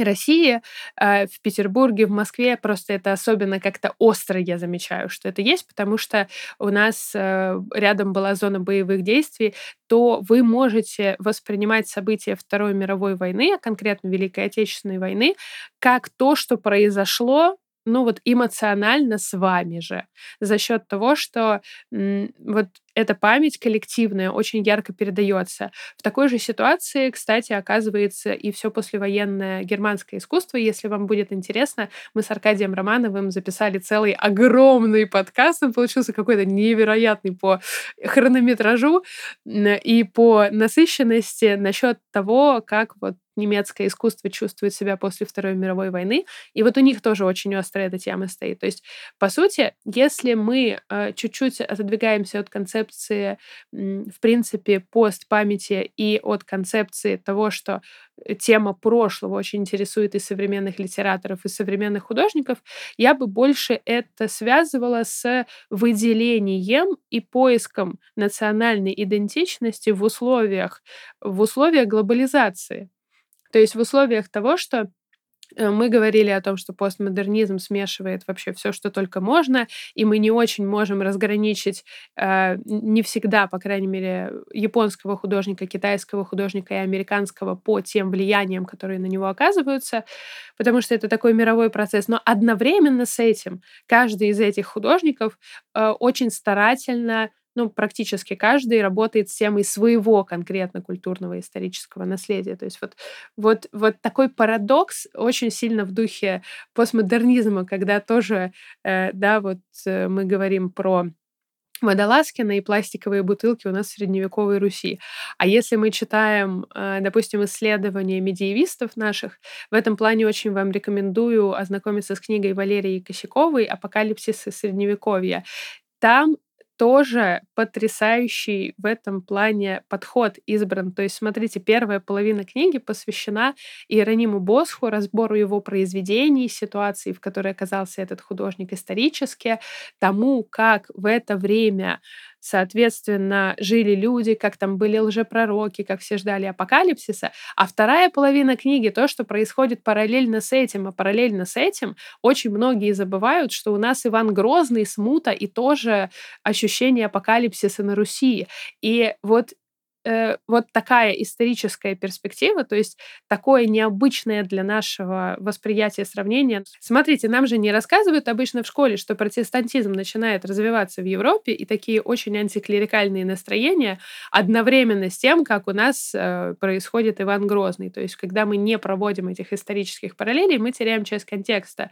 Speaker 2: России, э, в Петербурге, в Москве. Просто это особенно как-то остро я замечаю, что это есть, потому что у нас э, рядом была зона боевых действий, то вы можете воспринимать события Второй мировой войны, а конкретно Великой Отечественной войны, как то, что произошло ну вот эмоционально с вами же за счет того, что вот эта память коллективная очень ярко передается. В такой же ситуации, кстати, оказывается и все послевоенное германское искусство. Если вам будет интересно, мы с Аркадием Романовым записали целый огромный подкаст. Он получился какой-то невероятный по хронометражу и по насыщенности насчет того, как вот немецкое искусство чувствует себя после Второй мировой войны. И вот у них тоже очень острая эта тема стоит. То есть, по сути, если мы э, чуть-чуть отодвигаемся от концепции, в принципе, постпамяти и от концепции того, что тема прошлого очень интересует и современных литераторов, и современных художников, я бы больше это связывала с выделением и поиском национальной идентичности в условиях, в условиях глобализации. То есть в условиях того, что э, мы говорили о том, что постмодернизм смешивает вообще все, что только можно, и мы не очень можем разграничить э, не всегда, по крайней мере, японского художника, китайского художника и американского по тем влияниям, которые на него оказываются, потому что это такой мировой процесс. Но одновременно с этим каждый из этих художников э, очень старательно ну, практически каждый работает с темой своего конкретно культурного исторического наследия. То есть вот, вот, вот такой парадокс очень сильно в духе постмодернизма, когда тоже, э, да, вот э, мы говорим про водолазкина и пластиковые бутылки у нас в средневековой Руси. А если мы читаем, э, допустим, исследования медиевистов наших, в этом плане очень вам рекомендую ознакомиться с книгой Валерии Косяковой «Апокалипсис и Средневековья». Там тоже потрясающий в этом плане подход избран. То есть, смотрите, первая половина книги посвящена Иерониму Босху, разбору его произведений, ситуации, в которой оказался этот художник исторически, тому, как в это время соответственно, жили люди, как там были лжепророки, как все ждали апокалипсиса. А вторая половина книги — то, что происходит параллельно с этим. А параллельно с этим очень многие забывают, что у нас Иван Грозный, смута и тоже ощущение апокалипсиса на Руси. И вот э, вот такая историческая перспектива, то есть такое необычное для нашего восприятия сравнение. Смотрите, нам же не рассказывают обычно в школе, что протестантизм начинает развиваться в Европе, и такие очень антиклерикальные настроения одновременно с тем, как у нас э, происходит Иван Грозный. То есть когда мы не проводим этих исторических параллелей, мы теряем часть контекста.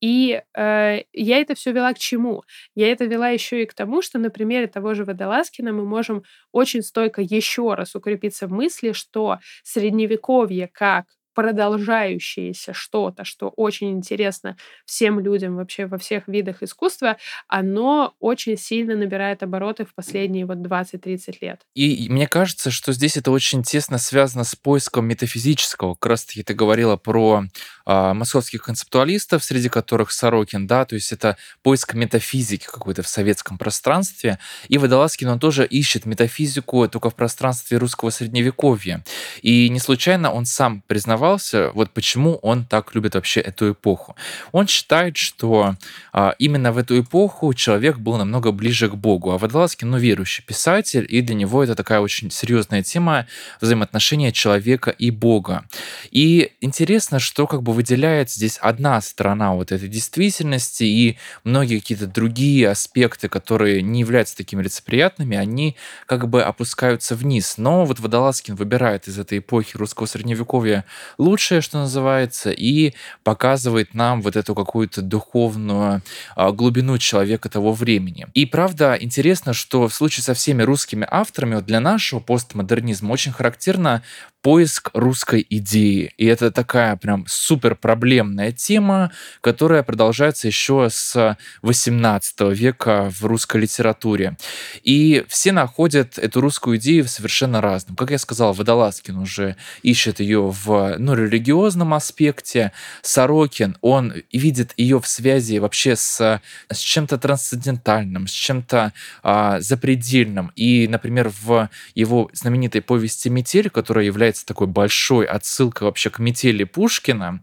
Speaker 2: И э, я это все вела к чему? Я это вела еще и к тому, что на примере того же Водолазкина мы можем очень стойко еще еще раз укрепиться в мысли, что средневековье как продолжающееся что-то, что очень интересно всем людям вообще во всех видах искусства, оно очень сильно набирает обороты в последние вот 20-30 лет.
Speaker 1: И мне кажется, что здесь это очень тесно связано с поиском метафизического. Как раз таки ты говорила про э, московских концептуалистов, среди которых Сорокин, да, то есть это поиск метафизики какой-то в советском пространстве. И Водолазкин, он тоже ищет метафизику только в пространстве русского средневековья. И не случайно он сам признавал интересовался, вот почему он так любит вообще эту эпоху. Он считает, что а, именно в эту эпоху человек был намного ближе к Богу, а Водолазкин, ну, верующий писатель, и для него это такая очень серьезная тема взаимоотношения человека и Бога. И интересно, что как бы выделяет здесь одна сторона вот этой действительности, и многие какие-то другие аспекты, которые не являются такими лицеприятными, они как бы опускаются вниз. Но вот Водолазкин выбирает из этой эпохи русского средневековья лучшее, что называется, и показывает нам вот эту какую-то духовную а, глубину человека того времени. И правда, интересно, что в случае со всеми русскими авторами, вот для нашего постмодернизма очень характерно поиск русской идеи. И это такая прям супер проблемная тема, которая продолжается еще с 18 века в русской литературе. И все находят эту русскую идею в совершенно разном. Как я сказал, Водолазкин уже ищет ее в ну, религиозном аспекте. Сорокин, он видит ее в связи вообще с, с чем-то трансцендентальным, с чем-то а, запредельным. И, например, в его знаменитой повести «Метель», которая является такой большой отсылкой вообще к «Метели» Пушкина,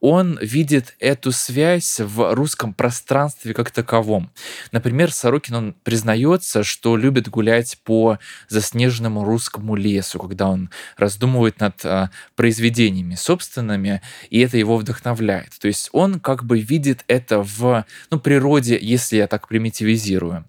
Speaker 1: он видит эту связь в русском пространстве как таковом. Например, Сорокин, он признается, что любит гулять по заснеженному русскому лесу, когда он раздумывает над а, произведениями собственными, и это его вдохновляет. То есть он как бы видит это в ну, природе, если я так примитивизирую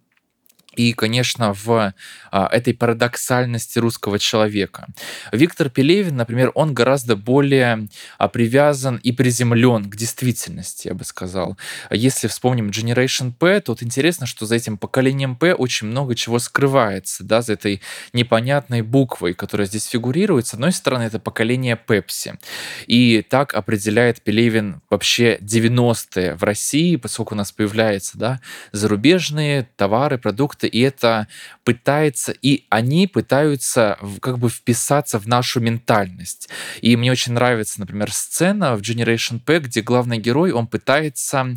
Speaker 1: и, конечно, в а, этой парадоксальности русского человека. Виктор Пелевин, например, он гораздо более а, привязан и приземлен к действительности, я бы сказал. Если вспомним Generation P, то вот интересно, что за этим поколением P очень много чего скрывается, да, за этой непонятной буквой, которая здесь фигурирует. С одной стороны, это поколение Пепси. И так определяет Пелевин вообще 90-е в России, поскольку у нас появляются да, зарубежные товары, продукты, продукты, и это пытается, и они пытаются как бы вписаться в нашу ментальность. И мне очень нравится, например, сцена в Generation P, где главный герой, он пытается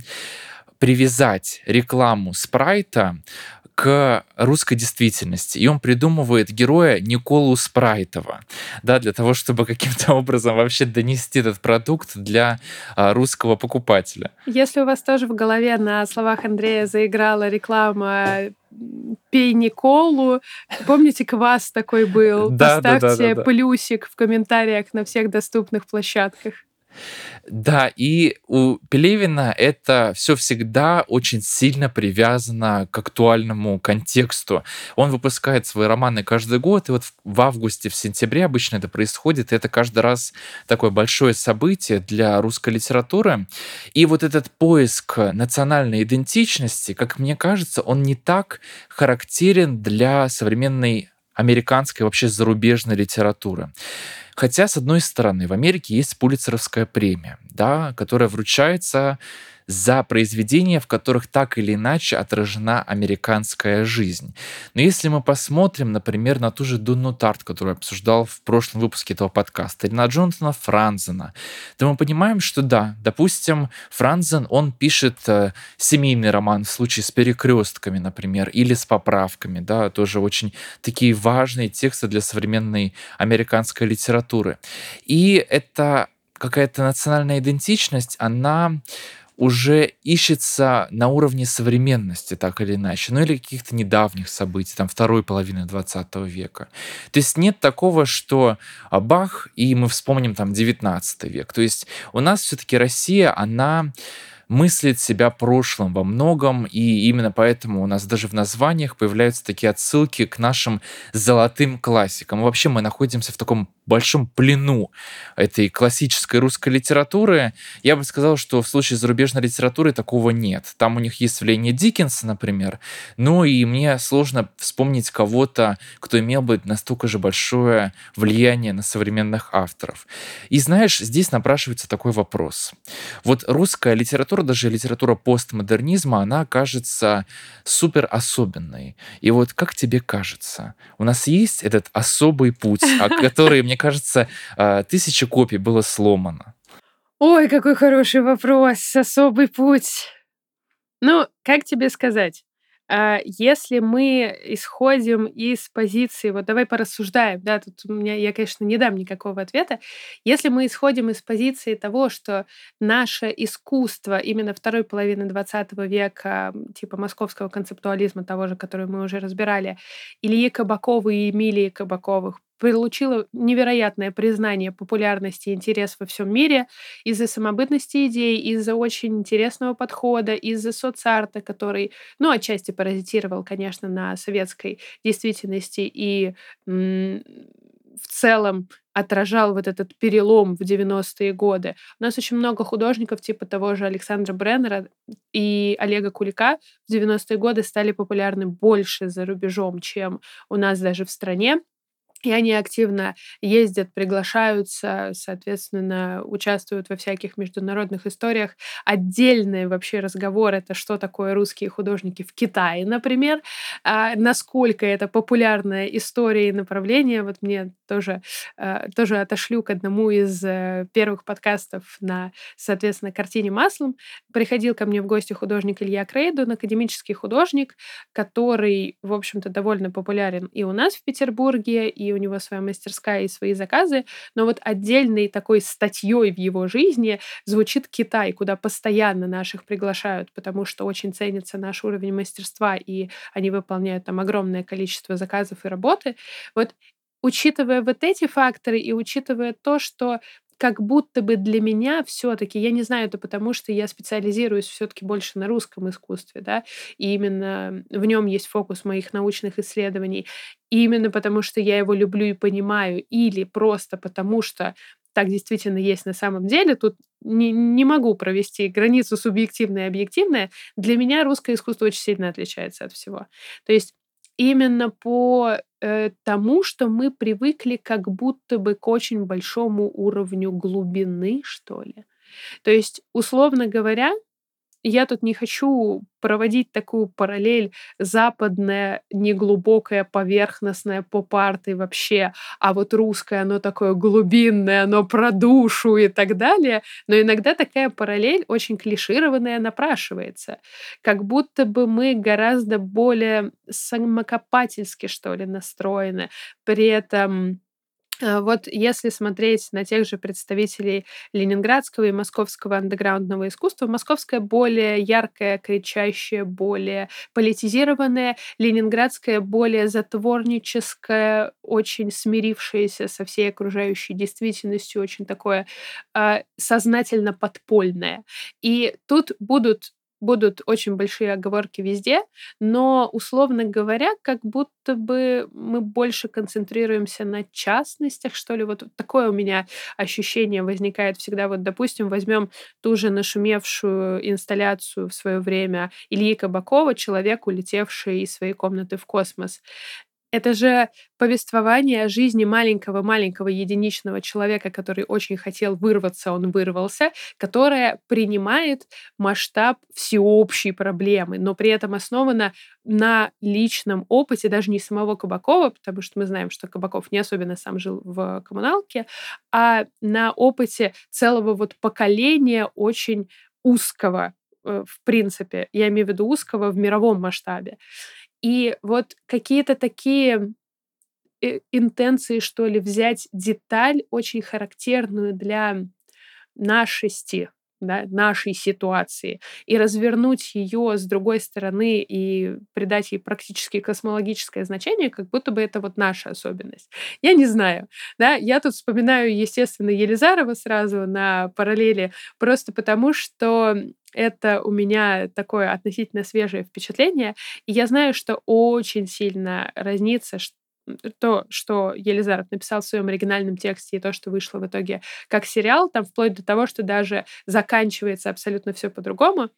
Speaker 1: привязать рекламу спрайта к русской действительности. И он придумывает героя Николу Спрайтова, да, для того, чтобы каким-то образом вообще донести этот продукт для а, русского покупателя.
Speaker 2: Если у вас тоже в голове на словах Андрея заиграла реклама пей Николу. Помните, квас такой был? Поставьте плюсик в комментариях на всех доступных площадках.
Speaker 1: Да, и у Пелевина это все всегда очень сильно привязано к актуальному контексту. Он выпускает свои романы каждый год, и вот в августе, в сентябре обычно это происходит, и это каждый раз такое большое событие для русской литературы. И вот этот поиск национальной идентичности, как мне кажется, он не так характерен для современной американской вообще зарубежной литературы. Хотя, с одной стороны, в Америке есть Пулицеровская премия, да, которая вручается за произведения, в которых так или иначе отражена американская жизнь. Но если мы посмотрим, например, на ту же Дунну Тарт, которую я обсуждал в прошлом выпуске этого подкаста, или на Джонатана Франзена, то мы понимаем, что да, допустим, Франзен, он пишет э, семейный роман в случае с перекрестками, например, или с поправками, да, тоже очень такие важные тексты для современной американской литературы. И это какая-то национальная идентичность, она уже ищется на уровне современности, так или иначе, ну или каких-то недавних событий, там, второй половины 20 века. То есть нет такого, что а, бах, и мы вспомним там 19 век. То есть у нас все-таки Россия, она мыслит себя прошлым во многом, и именно поэтому у нас даже в названиях появляются такие отсылки к нашим золотым классикам. Вообще мы находимся в таком большом плену этой классической русской литературы. Я бы сказал, что в случае зарубежной литературы такого нет. Там у них есть влияние Диккенса, например, но и мне сложно вспомнить кого-то, кто имел бы настолько же большое влияние на современных авторов. И знаешь, здесь напрашивается такой вопрос. Вот русская литература, даже литература постмодернизма, она кажется супер особенной. И вот как тебе кажется, у нас есть этот особый путь, о который, мне мне кажется, а, тысяча копий было сломано.
Speaker 2: Ой, какой хороший вопрос. Особый путь. Ну, как тебе сказать? А, если мы исходим из позиции, вот давай порассуждаем, да, тут у меня, я, конечно, не дам никакого ответа. Если мы исходим из позиции того, что наше искусство именно второй половины 20 века, типа московского концептуализма, того же, который мы уже разбирали, Ильи Кабакова и Эмилии Кабаковых, получила невероятное признание популярности и интерес во всем мире из-за самобытности идей, из-за очень интересного подхода, из-за соцарта, который, ну, отчасти паразитировал, конечно, на советской действительности и в целом отражал вот этот перелом в 90-е годы. У нас очень много художников типа того же Александра Бреннера и Олега Кулика в 90-е годы стали популярны больше за рубежом, чем у нас даже в стране. И они активно ездят, приглашаются, соответственно, участвуют во всяких международных историях. Отдельный вообще разговор — это что такое русские художники в Китае, например. А насколько это популярная история и направление, вот мне тоже, э, тоже отошлю к одному из э, первых подкастов на, соответственно, картине маслом. Приходил ко мне в гости художник Илья Крейдун, академический художник, который, в общем-то, довольно популярен и у нас в Петербурге, и у него своя мастерская и свои заказы. Но вот отдельной такой статьей в его жизни звучит Китай, куда постоянно наших приглашают, потому что очень ценится наш уровень мастерства, и они выполняют там огромное количество заказов и работы. Вот учитывая вот эти факторы и учитывая то, что как будто бы для меня все-таки, я не знаю, это потому что я специализируюсь все-таки больше на русском искусстве, да, и именно в нем есть фокус моих научных исследований, и именно потому что я его люблю и понимаю, или просто потому что так действительно есть на самом деле, тут не, не могу провести границу субъективное и объективное. Для меня русское искусство очень сильно отличается от всего. То есть именно по э, тому, что мы привыкли как будто бы к очень большому уровню глубины, что ли. То есть, условно говоря, я тут не хочу проводить такую параллель западное, неглубокое, поверхностное поп-арт и вообще, а вот русское, оно такое глубинное, оно про душу и так далее. Но иногда такая параллель очень клишированная напрашивается. Как будто бы мы гораздо более самокопательски, что ли, настроены. При этом вот если смотреть на тех же представителей ленинградского и московского андеграундного искусства, московское более яркое, кричащее, более политизированное, ленинградское более затворническое, очень смирившееся со всей окружающей действительностью, очень такое э, сознательно подпольное. И тут будут будут очень большие оговорки везде, но, условно говоря, как будто бы мы больше концентрируемся на частностях, что ли. Вот такое у меня ощущение возникает всегда. Вот, допустим, возьмем ту же нашумевшую инсталляцию в свое время Ильи Кабакова «Человек, улетевший из своей комнаты в космос». Это же повествование о жизни маленького-маленького единичного человека, который очень хотел вырваться, он вырвался, которое принимает масштаб всеобщей проблемы, но при этом основано на личном опыте даже не самого Кабакова, потому что мы знаем, что Кабаков не особенно сам жил в коммуналке, а на опыте целого вот поколения очень узкого, э, в принципе, я имею в виду узкого в мировом масштабе. И вот какие-то такие э, интенции, что ли, взять деталь очень характерную для нашести, да, нашей ситуации, и развернуть ее с другой стороны и придать ей практически космологическое значение, как будто бы это вот наша особенность. Я не знаю. Да? Я тут вспоминаю, естественно, Елизарова сразу на параллели, просто потому что это у меня такое относительно свежее впечатление. И я знаю, что очень сильно разнится то, что Елизаров написал в своем оригинальном тексте, и то, что вышло в итоге как сериал, там вплоть до того, что даже заканчивается абсолютно все по-другому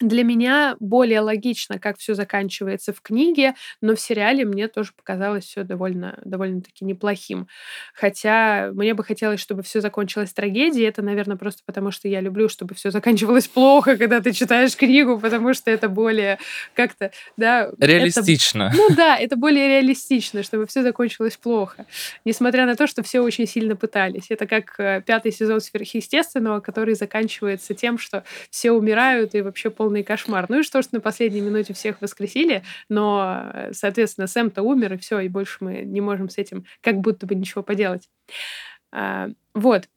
Speaker 2: для меня более логично, как все заканчивается в книге, но в сериале мне тоже показалось все довольно, довольно-таки неплохим. Хотя мне бы хотелось, чтобы все закончилось трагедией. Это, наверное, просто потому, что я люблю, чтобы все заканчивалось плохо, когда ты читаешь книгу, потому что это более как-то, да...
Speaker 1: Реалистично.
Speaker 2: Это, ну да, это более реалистично, чтобы все закончилось плохо. Несмотря на то, что все очень сильно пытались. Это как э, пятый сезон сверхъестественного, который заканчивается тем, что все умирают и вообще полностью полный кошмар. Ну и что, что на последней минуте всех воскресили, но, соответственно, Сэм-то умер, и все, и больше мы не можем с этим как будто бы ничего поделать. А, вот.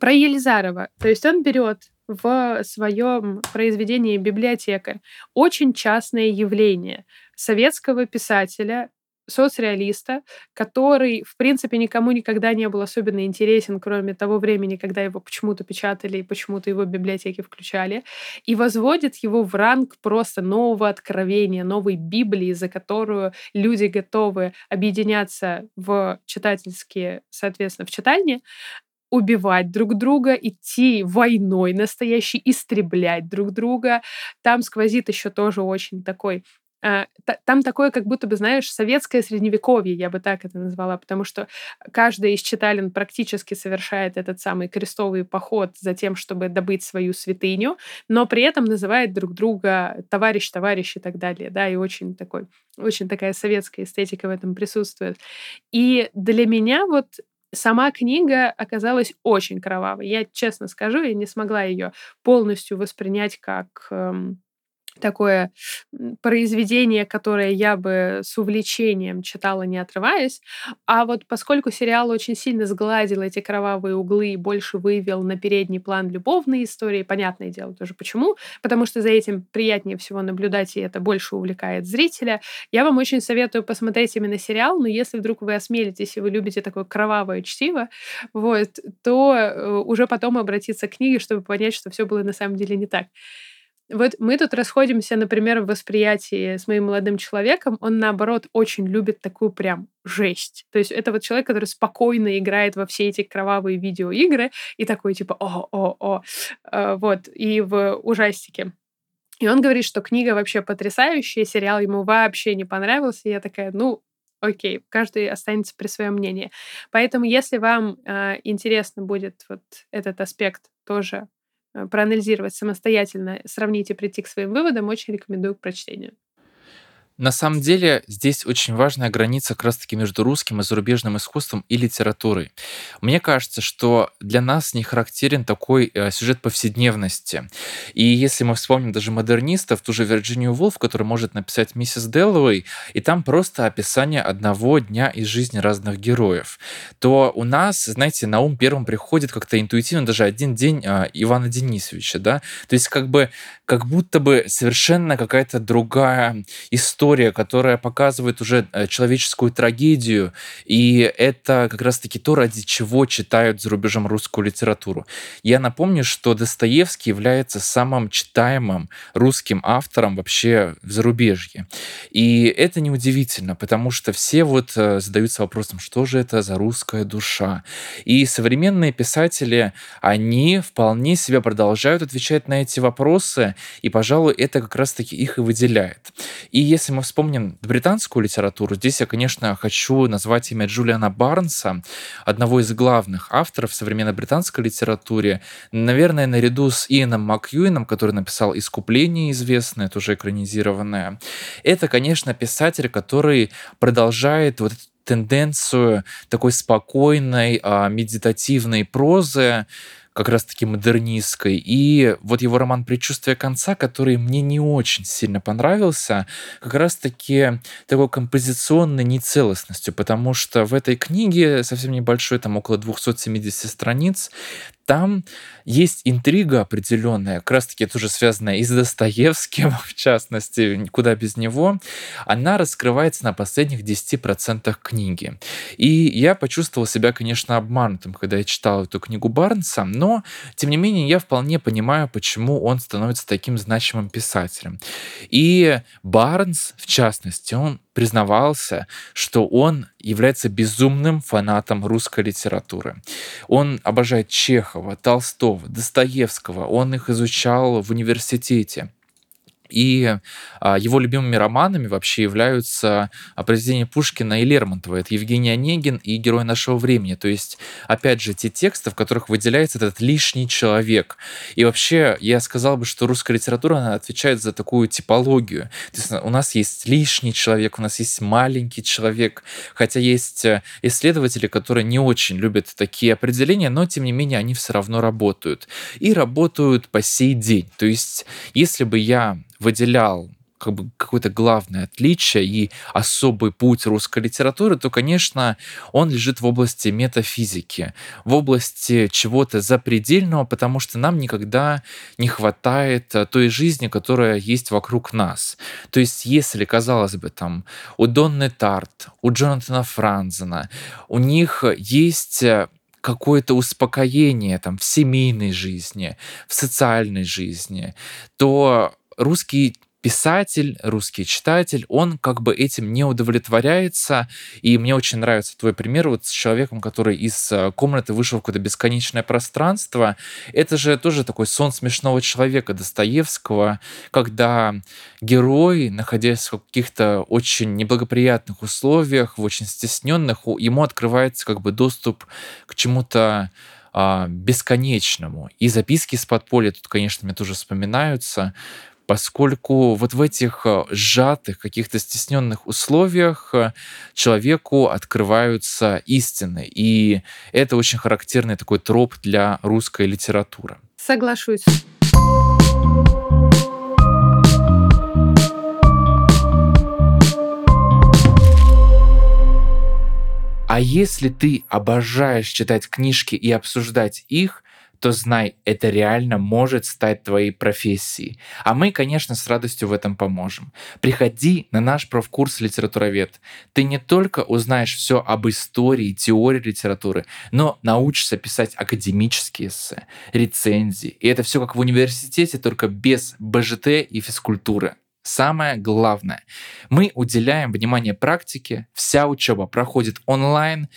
Speaker 2: Про Елизарова. То есть он берет в своем произведении «Библиотекарь» очень частное явление советского писателя, соцреалиста, который, в принципе, никому никогда не был особенно интересен, кроме того времени, когда его почему-то печатали и почему-то его библиотеки включали, и возводит его в ранг просто нового откровения, новой Библии, за которую люди готовы объединяться в читательские, соответственно, в читальне, убивать друг друга, идти войной настоящей, истреблять друг друга. Там сквозит еще тоже очень такой там такое, как будто бы, знаешь, советское средневековье, я бы так это назвала, потому что каждый из читалин практически совершает этот самый крестовый поход за тем, чтобы добыть свою святыню, но при этом называет друг друга товарищ, товарищ и так далее, да, и очень такой, очень такая советская эстетика в этом присутствует. И для меня вот Сама книга оказалась очень кровавой. Я честно скажу, я не смогла ее полностью воспринять как эм, такое произведение, которое я бы с увлечением читала, не отрываясь. А вот поскольку сериал очень сильно сгладил эти кровавые углы и больше вывел на передний план любовные истории, понятное дело тоже почему, потому что за этим приятнее всего наблюдать, и это больше увлекает зрителя. Я вам очень советую посмотреть именно сериал, но если вдруг вы осмелитесь и вы любите такое кровавое чтиво, вот, то э, уже потом обратиться к книге, чтобы понять, что все было на самом деле не так. Вот мы тут расходимся, например, в восприятии с моим молодым человеком. Он, наоборот, очень любит такую прям жесть. То есть это вот человек, который спокойно играет во все эти кровавые видеоигры и такой типа о-о-о. Э, вот. И в ужастике. И он говорит, что книга вообще потрясающая, сериал ему вообще не понравился. И я такая, ну, окей, каждый останется при своем мнении. Поэтому, если вам э, интересно будет вот этот аспект тоже проанализировать самостоятельно, сравнить и прийти к своим выводам, очень рекомендую к прочтению.
Speaker 1: На самом деле здесь очень важная граница как раз-таки между русским и зарубежным искусством и литературой. Мне кажется, что для нас не характерен такой э, сюжет повседневности. И если мы вспомним даже модернистов, ту же Вирджинию Вулф, который может написать «Миссис Дэллоуэй», и там просто описание одного дня из жизни разных героев, то у нас, знаете, на ум первым приходит как-то интуитивно даже один день э, Ивана Денисовича, да? То есть как бы как будто бы совершенно какая-то другая история, которая показывает уже э, человеческую трагедию, и это как раз-таки то, ради чего читают за рубежом русскую литературу. Я напомню, что Достоевский является самым читаемым русским автором вообще в зарубежье. И это неудивительно, потому что все вот э, задаются вопросом, что же это за русская душа. И современные писатели, они вполне себе продолжают отвечать на эти вопросы, и, пожалуй, это как раз-таки их и выделяет. И если мы вспомним британскую литературу, здесь я, конечно, хочу назвать имя Джулиана Барнса, одного из главных авторов современной британской литературе. Наверное, наряду с Иэном Макьюином, который написал «Искупление» известное, тоже экранизированное. Это, конечно, писатель, который продолжает вот тенденцию такой спокойной, а, медитативной прозы, как раз-таки модернистской. И вот его роман «Предчувствие конца», который мне не очень сильно понравился, как раз-таки такой композиционной нецелостностью, потому что в этой книге совсем небольшой, там около 270 страниц, там есть интрига определенная, как раз таки тоже связанная и с Достоевским, в частности, никуда без него. Она раскрывается на последних 10% книги. И я почувствовал себя, конечно, обманутым, когда я читал эту книгу Барнса, но, тем не менее, я вполне понимаю, почему он становится таким значимым писателем. И Барнс, в частности, он признавался, что он является безумным фанатом русской литературы. Он обожает Чехова, Толстого, Достоевского, он их изучал в университете. И а, его любимыми романами вообще являются а, произведения Пушкина и Лермонтова. Это Евгений Онегин и Герой нашего времени. То есть, опять же, те тексты, в которых выделяется этот лишний человек. И вообще, я сказал бы, что русская литература, она отвечает за такую типологию. То есть у нас есть лишний человек, у нас есть маленький человек. Хотя есть э, исследователи, которые не очень любят такие определения, но, тем не менее, они все равно работают. И работают по сей день. То есть, если бы я выделял как бы какое-то главное отличие и особый путь русской литературы, то, конечно, он лежит в области метафизики, в области чего-то запредельного, потому что нам никогда не хватает э, той жизни, которая есть вокруг нас. То есть, если, казалось бы, там у Донны Тарт, у Джонатана Франзена, у них есть э, какое-то успокоение там в семейной жизни, в социальной жизни, то русский писатель, русский читатель, он как бы этим не удовлетворяется. И мне очень нравится твой пример вот с человеком, который из э, комнаты вышел в какое-то бесконечное пространство. Это же тоже такой сон смешного человека Достоевского, когда герой, находясь в каких-то очень неблагоприятных условиях, в очень стесненных, ему открывается как бы доступ к чему-то а, бесконечному. И записки с подполья тут, конечно, мне тоже вспоминаются поскольку вот в этих э, сжатых, каких-то стесненных условиях э, человеку открываются истины. И это очень характерный такой троп для русской литературы.
Speaker 2: Соглашусь.
Speaker 1: А если ты обожаешь читать книжки и обсуждать их, то знай, это реально может стать твоей профессией. А мы, конечно, с радостью в этом поможем. Приходи на наш профкурс «Литературовед». Ты не только узнаешь все об истории, теории литературы, но научишься писать академические эссе, рецензии. И это все как в университете, только без БЖТ и физкультуры. Самое главное, мы уделяем внимание практике, вся учеба проходит онлайн,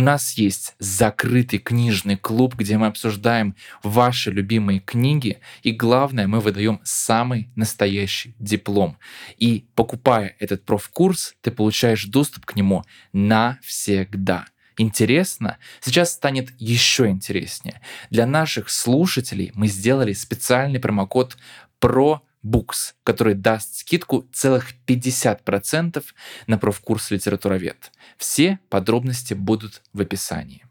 Speaker 1: у нас есть закрытый книжный клуб, где мы обсуждаем ваши любимые книги, и главное, мы выдаем самый настоящий диплом. И покупая этот профкурс, ты получаешь доступ к нему навсегда интересно, сейчас станет еще интереснее. Для наших слушателей мы сделали специальный промокод PRO Books, который даст скидку целых 50% на профкурс литературовед. Все подробности будут в описании.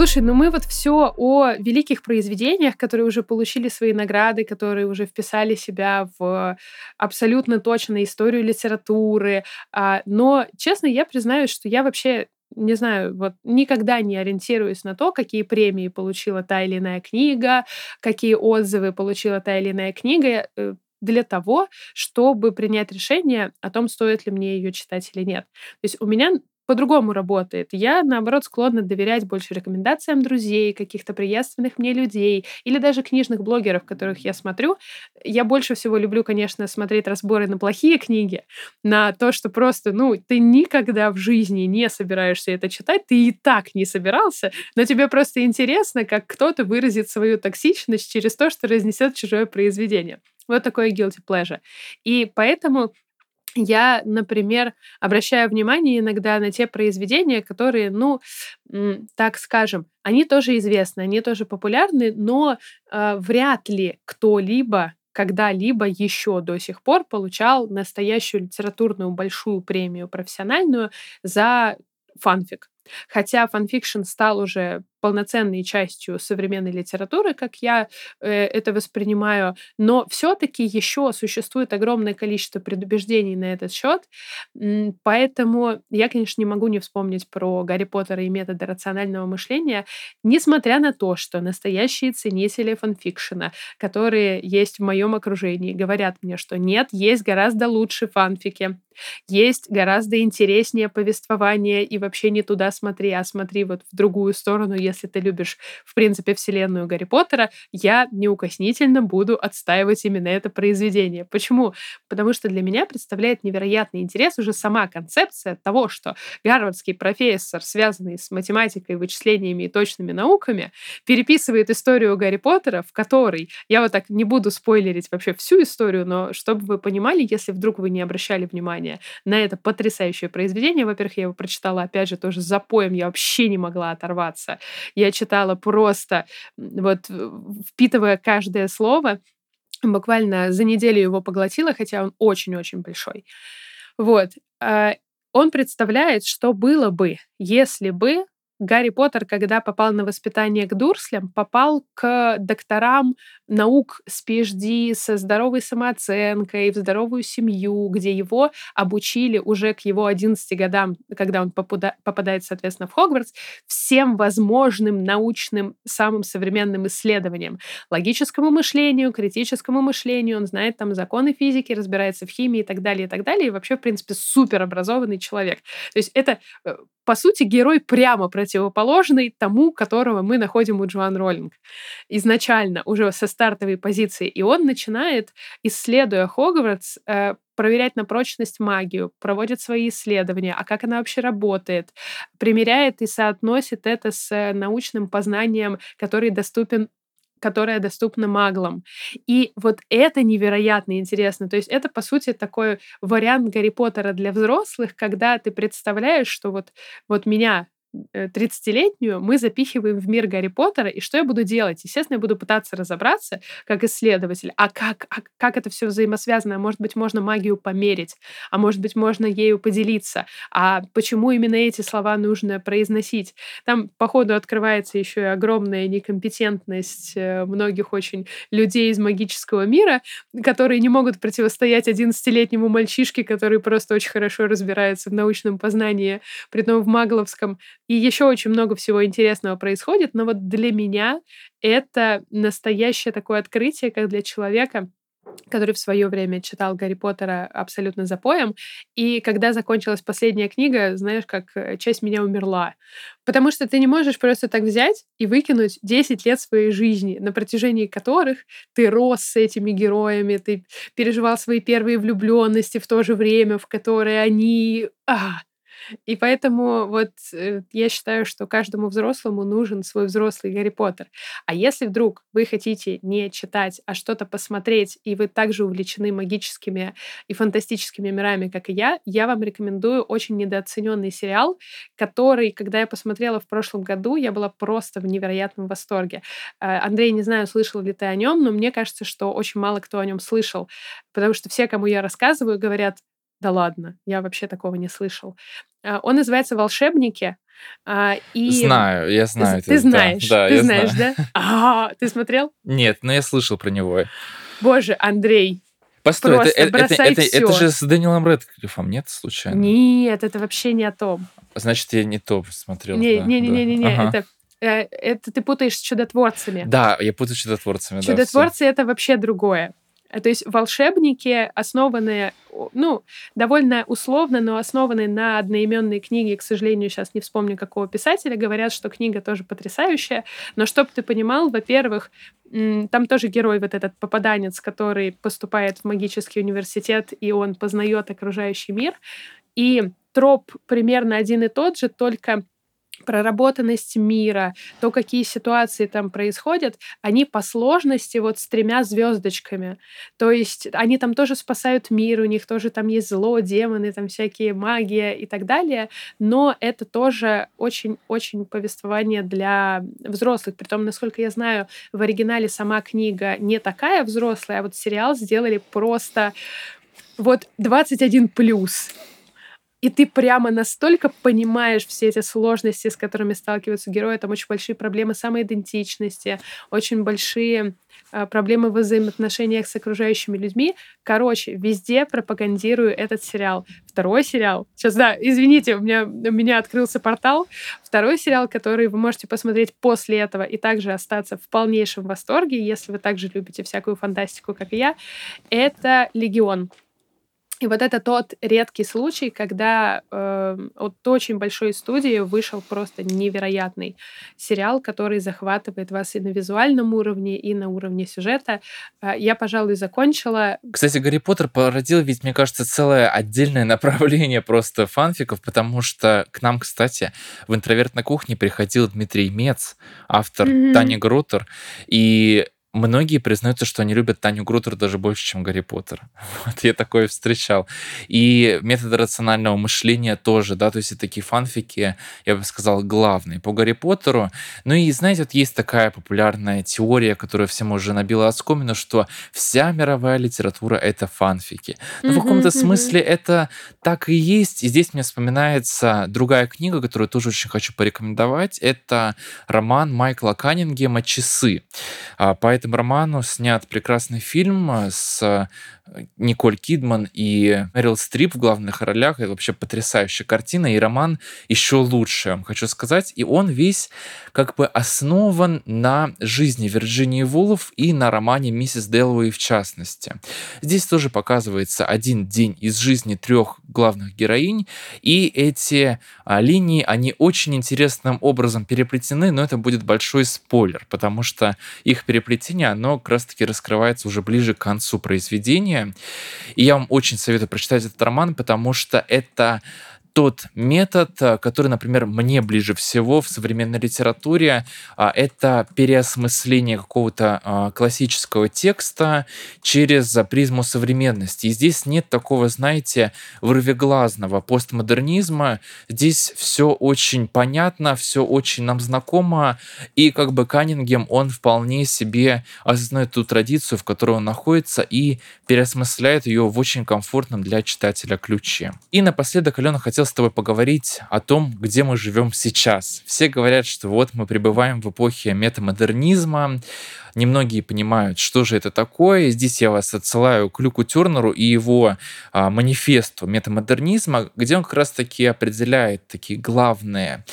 Speaker 2: Слушай, ну мы вот все о великих произведениях, которые уже получили свои награды, которые уже вписали себя в абсолютно точно историю литературы. А, но, честно, я признаюсь, что я вообще не знаю, вот никогда не ориентируюсь на то, какие премии получила та или иная книга, какие отзывы получила та или иная книга э, для того, чтобы принять решение о том, стоит ли мне ее читать или нет. То есть у меня по-другому работает. Я, наоборот, склонна доверять больше рекомендациям друзей, каких-то приятственных мне людей или даже книжных блогеров, которых я смотрю. Я больше всего люблю, конечно, смотреть разборы на плохие книги, на то, что просто, ну, ты никогда в жизни не собираешься это читать, ты и так не собирался, но тебе просто интересно, как кто-то выразит свою токсичность через то, что разнесет чужое произведение. Вот такое guilty pleasure. И поэтому я, например, обращаю внимание иногда на те произведения, которые, ну, так скажем, они тоже известны, они тоже популярны, но э, вряд ли кто-либо когда-либо еще до сих пор получал настоящую литературную большую премию профессиональную за фанфик. Хотя фанфикшн стал уже полноценной частью современной литературы, как я э, это воспринимаю, но все-таки еще существует огромное количество предубеждений на этот счет, поэтому я, конечно, не могу не вспомнить про Гарри Поттера и методы рационального мышления, несмотря на то, что настоящие ценители фанфикшена, которые есть в моем окружении, говорят мне, что нет, есть гораздо лучше фанфики, есть гораздо интереснее повествование, и вообще не туда смотри, а смотри вот в другую сторону, если ты любишь, в принципе, вселенную Гарри Поттера, я неукоснительно буду отстаивать именно это произведение. Почему? Потому что для меня представляет невероятный интерес уже сама концепция того, что гарвардский профессор, связанный с математикой, вычислениями и точными науками, переписывает историю Гарри Поттера, в которой, я вот так не буду спойлерить вообще всю историю, но чтобы вы понимали, если вдруг вы не обращали внимания на это потрясающее произведение, во-первых, я его прочитала, опять же, тоже с запоем, я вообще не могла оторваться я читала просто, вот впитывая каждое слово, буквально за неделю его поглотила, хотя он очень-очень большой. Вот. А, он представляет, что было бы, если бы Гарри Поттер, когда попал на воспитание к Дурслям, попал к докторам наук с PhD, со здоровой самооценкой, в здоровую семью, где его обучили уже к его 11 годам, когда он попадает, соответственно, в Хогвартс, всем возможным научным, самым современным исследованиям. Логическому мышлению, критическому мышлению, он знает там законы физики, разбирается в химии и так далее, и так далее, и вообще, в принципе, суперобразованный человек. То есть это, э, по сути, герой прямо против противоположный тому, которого мы находим у Джоан Роллинг изначально, уже со стартовой позиции. И он начинает, исследуя Хогвартс, э, проверять на прочность магию, проводит свои исследования, а как она вообще работает, примеряет и соотносит это с э, научным познанием, который доступен которая доступна маглам. И вот это невероятно интересно. То есть это, по сути, такой вариант Гарри Поттера для взрослых, когда ты представляешь, что вот, вот меня 30-летнюю э, мы запихиваем в мир Гарри Поттера, и что я буду делать? Естественно, я буду пытаться разобраться как исследователь, а как, а как это все взаимосвязано? Может быть, можно магию померить, а может быть, можно ею поделиться, а почему именно эти слова нужно произносить? Там, походу, открывается еще и огромная некомпетентность э, многих очень людей из магического мира, которые не могут противостоять 11-летнему мальчишке, который просто очень хорошо разбирается в научном познании, при том в магловском, и еще очень много всего интересного происходит, но вот для меня это настоящее такое открытие, как для человека, который в свое время читал Гарри Поттера абсолютно запоем. И когда закончилась последняя книга, знаешь, как э, часть меня умерла. Потому что ты не можешь просто так взять и выкинуть 10 лет своей жизни, на протяжении которых ты рос с этими героями, ты переживал свои первые влюбленности в то же время, в которое они... А, и поэтому вот э, я считаю, что каждому взрослому нужен свой взрослый Гарри Поттер. А если вдруг вы хотите не читать, а что-то посмотреть, и вы также увлечены магическими и фантастическими мирами, как и я, я вам рекомендую очень недооцененный сериал, который, когда я посмотрела в прошлом году, я была просто в невероятном восторге. Э, Андрей, не знаю, слышал ли ты о нем, но мне кажется, что очень мало кто о нем слышал, потому что все, кому я рассказываю, говорят, да ладно, я вообще такого не слышал. А, он называется «Волшебники».
Speaker 1: А, и... Знаю, я знаю.
Speaker 2: Ты, знаешь, да, ты знаешь, знаю. да? А, ты смотрел?
Speaker 1: Нет, но я слышал про него.
Speaker 2: Боже, Андрей,
Speaker 1: Постой, это, это, это, это, это же с Дэниелом Рэдклиффом, нет, случайно?
Speaker 2: Нет, это вообще не о том.
Speaker 1: Значит, я не то смотрел.
Speaker 2: Не,
Speaker 1: да,
Speaker 2: да. Ага. это э, это ты путаешь с чудотворцами.
Speaker 1: Да, я путаю с чудотворцами.
Speaker 2: Чудотворцы да, это вообще другое. Э, то есть волшебники, основанные, ну, довольно условно, но основанные на одноименной книге, к сожалению, сейчас не вспомню какого писателя, говорят, что книга тоже потрясающая. Но чтобы ты понимал, во-первых, там тоже герой вот этот попаданец, который поступает в магический университет, и он познает окружающий мир. И троп примерно один и тот же, только проработанность мира, то, какие ситуации там происходят, они по сложности вот с тремя звездочками. То есть они там тоже спасают мир, у них тоже там есть зло, демоны, там всякие магия и так далее, но это тоже очень-очень повествование для взрослых. Притом, насколько я знаю, в оригинале сама книга не такая взрослая, а вот сериал сделали просто вот 21 плюс и ты прямо настолько понимаешь все эти сложности, с которыми сталкиваются герои. Там очень большие проблемы самоидентичности, очень большие э, проблемы в взаимоотношениях с окружающими людьми. Короче, везде пропагандирую этот сериал. Второй сериал, сейчас, да, извините, у меня, у меня открылся портал. Второй сериал, который вы можете посмотреть после этого и также остаться в полнейшем восторге, если вы также любите всякую фантастику, как и я, это «Легион». И вот это тот редкий случай, когда э, от очень большой студии вышел просто невероятный сериал, который захватывает вас и на визуальном уровне, и на уровне сюжета. Э, я, пожалуй, закончила.
Speaker 1: Кстати, Гарри Поттер породил, ведь, мне кажется, целое отдельное направление просто фанфиков, потому что к нам, кстати, в «Интроверт на кухне» приходил Дмитрий Мец, автор mm-hmm. Тани Грутер, и Многие признаются, что они любят Таню Грутер даже больше, чем Гарри Поттер. Вот я такое встречал. И методы рационального мышления тоже, да, то есть это такие фанфики, я бы сказал, главные по Гарри Поттеру. Ну и, знаете, вот есть такая популярная теория, которая всем уже набила оскомину, что вся мировая литература — это фанфики. Но mm-hmm, в каком-то mm-hmm. смысле это так и есть. И здесь мне вспоминается другая книга, которую тоже очень хочу порекомендовать. Это роман Майкла Каннингема «Часы». А, по этому роману снят прекрасный фильм с Николь Кидман и Мэрил Стрип в главных ролях. Это вообще потрясающая картина, и роман еще лучше, вам хочу сказать. И он весь как бы основан на жизни Вирджинии Вулов и на романе «Миссис Дэллоуэй» в частности. Здесь тоже показывается один день из жизни трех главных героинь, и эти а, линии, они очень интересным образом переплетены, но это будет большой спойлер, потому что их переплетение, оно как раз-таки раскрывается уже ближе к концу произведения. И я вам очень советую прочитать этот роман, потому что это тот метод, э, который, например, мне ближе всего в современной литературе, а, это переосмысление какого-то а, классического текста через призму современности. И здесь нет такого, знаете, вырвиглазного постмодернизма. Здесь все очень понятно, все очень нам знакомо, и как бы Каннингем, он вполне себе осознает ту традицию, в которой он находится, и переосмысляет ее в очень комфортном для читателя ключе. И напоследок Алена хотел хотел с тобой поговорить о том, где мы живем сейчас. Все говорят, что вот мы пребываем в эпохе метамодернизма, немногие понимают, что же это такое. Здесь я вас отсылаю к Люку Тернеру и его а, манифесту метамодернизма, где он как раз-таки определяет такие главные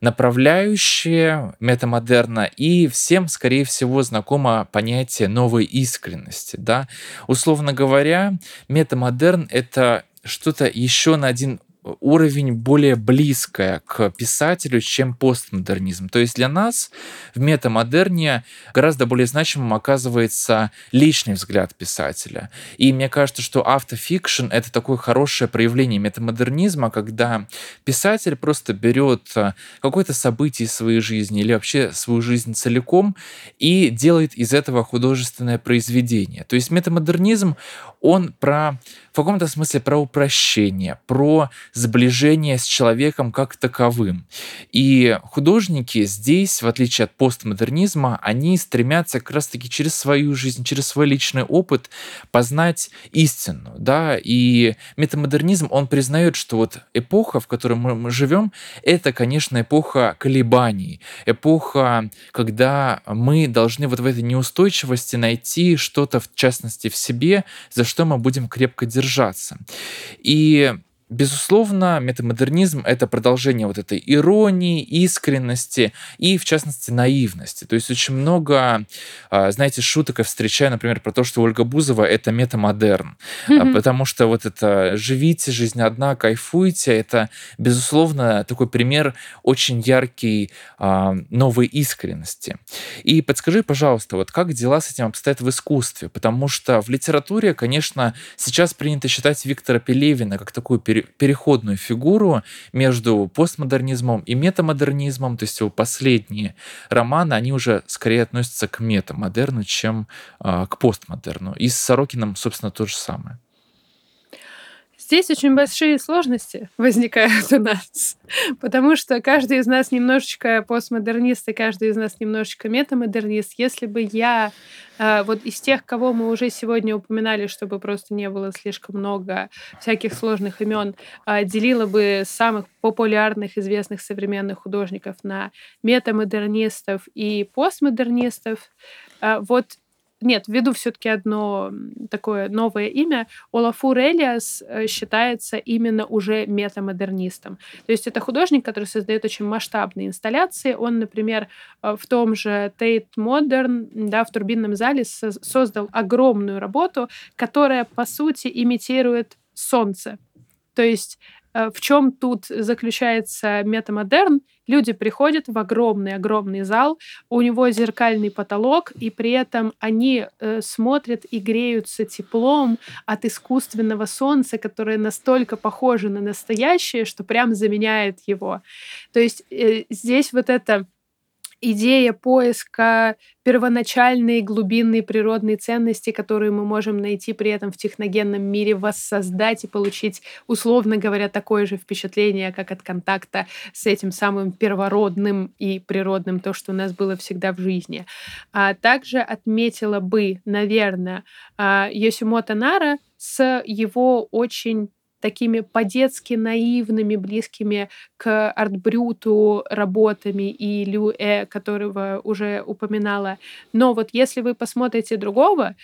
Speaker 1: направляющие метамодерна, и всем, скорее всего, знакомо понятие новой искренности. Да? Условно говоря, метамодерн — это что-то еще на один уровень более близкое к писателю, чем постмодернизм. То есть для нас в метамодерне гораздо более значимым оказывается личный взгляд писателя. И мне кажется, что автофикшн — это такое хорошее проявление метамодернизма, когда писатель просто берет э, какое-то событие из своей жизни или вообще свою жизнь целиком и делает из этого художественное произведение. То есть метамодернизм, он про в каком-то смысле про упрощение, про сближение с человеком как таковым. И художники здесь, в отличие от постмодернизма, они стремятся как раз-таки через свою жизнь, через свой личный опыт познать истину. Да? И метамодернизм, он признает, что вот эпоха, в которой мы, живем, это, конечно, эпоха колебаний, эпоха, когда мы должны вот в этой неустойчивости найти что-то, в частности, в себе, за что мы будем крепко держаться. И Безусловно, метамодернизм — это продолжение вот этой иронии, искренности и, в частности, наивности. То есть очень много, а, знаете, шуток я встречаю, например, про то, что Ольга Бузова — это метамодерн. Mm-hmm. Потому что вот это «живите, жизнь одна, кайфуйте» — это, безусловно, такой пример очень яркий а, новой искренности. И подскажи, пожалуйста, вот как дела с этим обстоят в искусстве? Потому что в литературе, конечно, сейчас принято считать Виктора Пелевина как такую переходную фигуру между постмодернизмом и метамодернизмом, то есть его последние романы, они уже скорее относятся к метамодерну, чем э, к постмодерну. И с Сорокином, собственно, то же самое.
Speaker 2: Здесь очень большие сложности возникают у нас, потому что каждый из нас немножечко постмодернист, и каждый из нас немножечко метамодернист. Если бы я э, вот из тех, кого мы уже сегодня упоминали, чтобы просто не было слишком много всяких сложных имен, э, делила бы самых популярных, известных современных художников на метамодернистов и постмодернистов, э, вот нет, введу все-таки одно такое новое имя. Олафур Элиас э, считается именно уже метамодернистом. То есть это художник, который создает очень масштабные инсталляции. Он, например, э, в том же Tate Modern, да, в турбинном зале создал огромную работу, которая, по сути, имитирует солнце. То есть в чем тут заключается метамодерн? Люди приходят в огромный-огромный зал, у него зеркальный потолок, и при этом они э, смотрят и греются теплом от искусственного солнца, которое настолько похоже на настоящее, что прям заменяет его. То есть э, здесь вот это идея поиска первоначальной глубинной природной ценности, которую мы можем найти при этом в техногенном мире, воссоздать и получить, условно говоря, такое же впечатление, как от контакта с этим самым первородным и природным, то, что у нас было всегда в жизни. А также отметила бы, наверное, а, Йосимото Нара с его очень такими по-детски наивными, близкими к артбрюту работами и Люэ, которого уже упоминала. Но вот если вы посмотрите другого,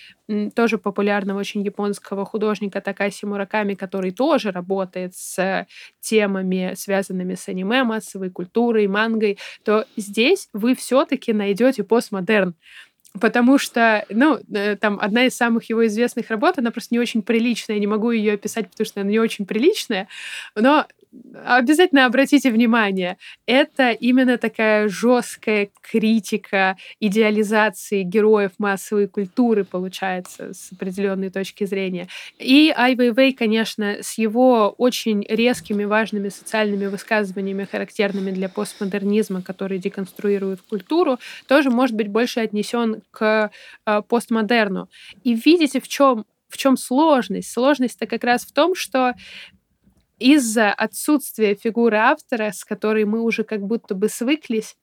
Speaker 2: тоже популярного очень японского художника Такаси Мураками, который тоже работает с темами, связанными с аниме, массовой культурой, мангой, то здесь вы все-таки найдете постмодерн. Потому что, ну, э, там одна из самых его известных работ, она просто не очень приличная, я не могу ее описать, потому что она не очень приличная, но обязательно обратите внимание, это именно такая жесткая критика идеализации героев массовой культуры, получается, с определенной точки зрения. И Ай Вейвей, конечно, с его очень резкими, важными социальными высказываниями, характерными для постмодернизма, которые деконструируют культуру, тоже может быть больше отнесен к э, постмодерну. И видите, в чем в чем сложность? Сложность-то как раз в том, что из-за отсутствия фигуры автора, с которой мы уже как будто бы свыклись,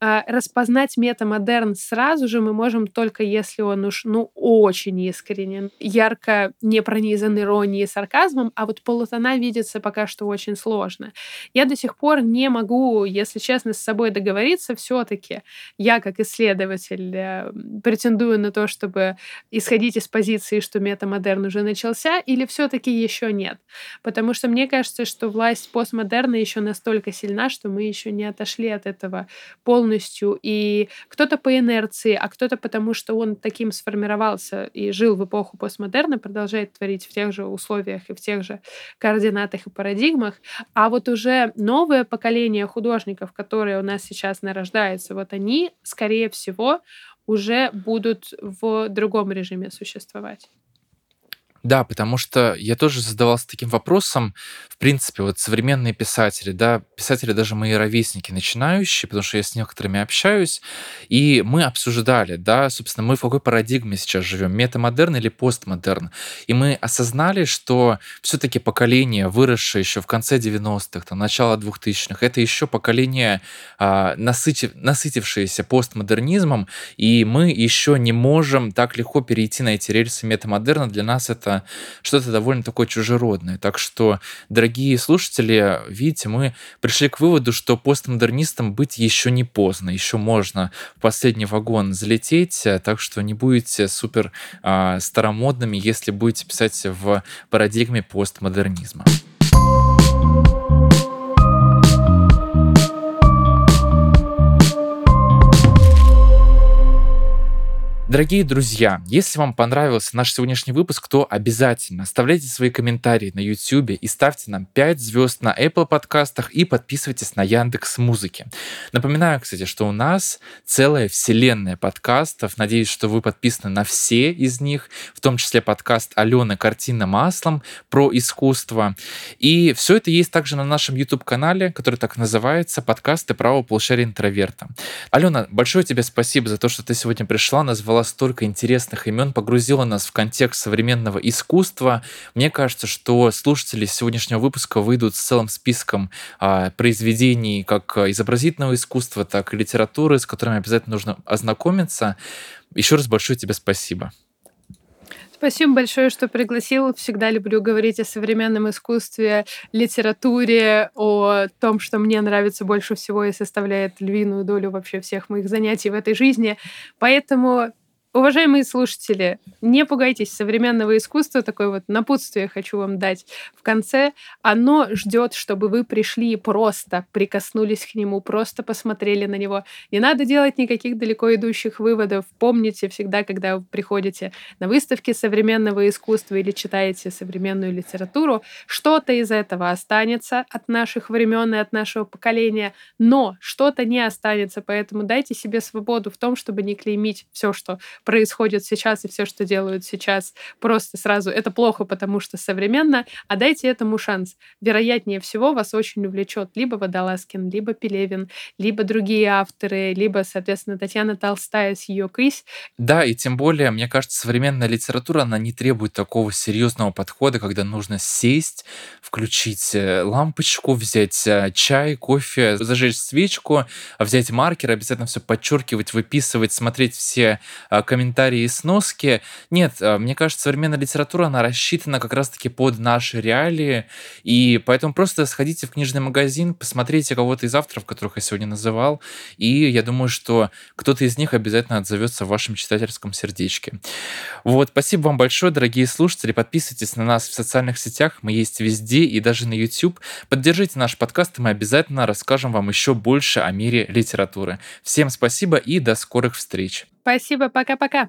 Speaker 2: распознать метамодерн сразу же мы можем только если он уж, ну, очень искренен, ярко не пронизан иронией и сарказмом, а вот полутона видится пока что очень сложно. Я до сих пор не могу, если честно, с собой договориться все таки Я, как исследователь, э, претендую на то, чтобы исходить из позиции, что метамодерн уже начался, или все таки еще нет. Потому что мне кажется, что власть постмодерна еще настолько сильна, что мы еще не отошли от этого полностью полностью, и кто-то по инерции, а кто-то потому, что он таким сформировался и жил в эпоху постмодерна, продолжает творить в тех же условиях и в тех же координатах и парадигмах. А вот уже новое поколение художников, которые у нас сейчас нарождается, вот они, скорее всего, уже будут в другом режиме существовать.
Speaker 1: Да, потому что я тоже задавался таким вопросом. В принципе, вот современные писатели, да, писатели даже мои ровесники начинающие, потому что я с некоторыми общаюсь, и мы обсуждали, да, собственно, мы в какой парадигме сейчас живем, метамодерн или постмодерн. И мы осознали, что все-таки поколение, выросшее еще в конце 90-х, там, начало 2000-х, это еще поколение, а, насытив, насытившееся постмодернизмом, и мы еще не можем так легко перейти на эти рельсы метамодерна. Для нас это что-то что довольно такое чужеродное. Так что, дорогие слушатели, видите, мы пришли к выводу, что постмодернистам быть еще не поздно, еще можно в последний вагон залететь, так что не будете супер э, старомодными, если будете писать в парадигме постмодернизма. Дорогие друзья, если вам понравился наш сегодняшний выпуск, то обязательно оставляйте свои комментарии на YouTube и ставьте нам 5 звезд на Apple подкастах и подписывайтесь на Яндекс Музыки. Напоминаю, кстати, что у нас целая вселенная подкастов. Надеюсь, что вы подписаны на все из них, в том числе подкаст Алены «Картина маслом» про искусство. И все это есть также на нашем YouTube-канале, который так называется «Подкасты правого полушария интроверта». Алена, большое тебе спасибо за то, что ты сегодня пришла, назвала назвала столько интересных имен, погрузила нас в контекст современного искусства. Мне кажется, что слушатели сегодняшнего выпуска выйдут с целым списком а, произведений как изобразительного искусства, так и литературы, с которыми обязательно нужно ознакомиться. Еще раз большое тебе спасибо.
Speaker 2: Спасибо большое, что пригласил. Всегда люблю говорить о современном искусстве, литературе, о том, что мне нравится больше всего и составляет львиную долю вообще всех моих занятий в этой жизни. Поэтому Уважаемые слушатели, не пугайтесь современного искусства, такое вот напутствие хочу вам дать в конце. Оно ждет, чтобы вы пришли и просто прикоснулись к нему, просто посмотрели на него. Не надо делать никаких далеко идущих выводов. Помните всегда, когда вы приходите на выставки современного искусства или читаете современную литературу, что-то из этого останется от наших времен и от нашего поколения, но что-то не останется, поэтому дайте себе свободу в том, чтобы не клеймить все, что происходит сейчас и все, что делают сейчас, просто сразу это плохо, потому что современно, а дайте этому шанс. Вероятнее всего вас очень увлечет либо Водолазкин, либо Пелевин, либо другие авторы, либо, соответственно, Татьяна Толстая с ее «Кысь».
Speaker 1: Да, и тем более, мне кажется, современная литература, она не требует такого серьезного подхода, когда нужно сесть, включить э, лампочку, взять э, чай, кофе, зажечь свечку, взять маркер, обязательно все подчеркивать, выписывать, смотреть все э, комментарии и сноски. Нет, э, мне кажется, современная литература, она рассчитана как раз-таки под наши реалии, и поэтому просто сходите в книжный магазин, посмотрите кого-то из авторов, которых я сегодня называл, и я думаю, что кто-то из них обязательно отзовется в вашем читательском сердечке. Вот, спасибо вам большое, дорогие слушатели. Подписывайтесь на нас в социальных сетях. Мы есть везде и даже на YouTube. Поддержите наш подкаст, и мы обязательно расскажем вам еще больше о мире литературы. Всем спасибо и до скорых встреч.
Speaker 2: Спасибо, пока-пока.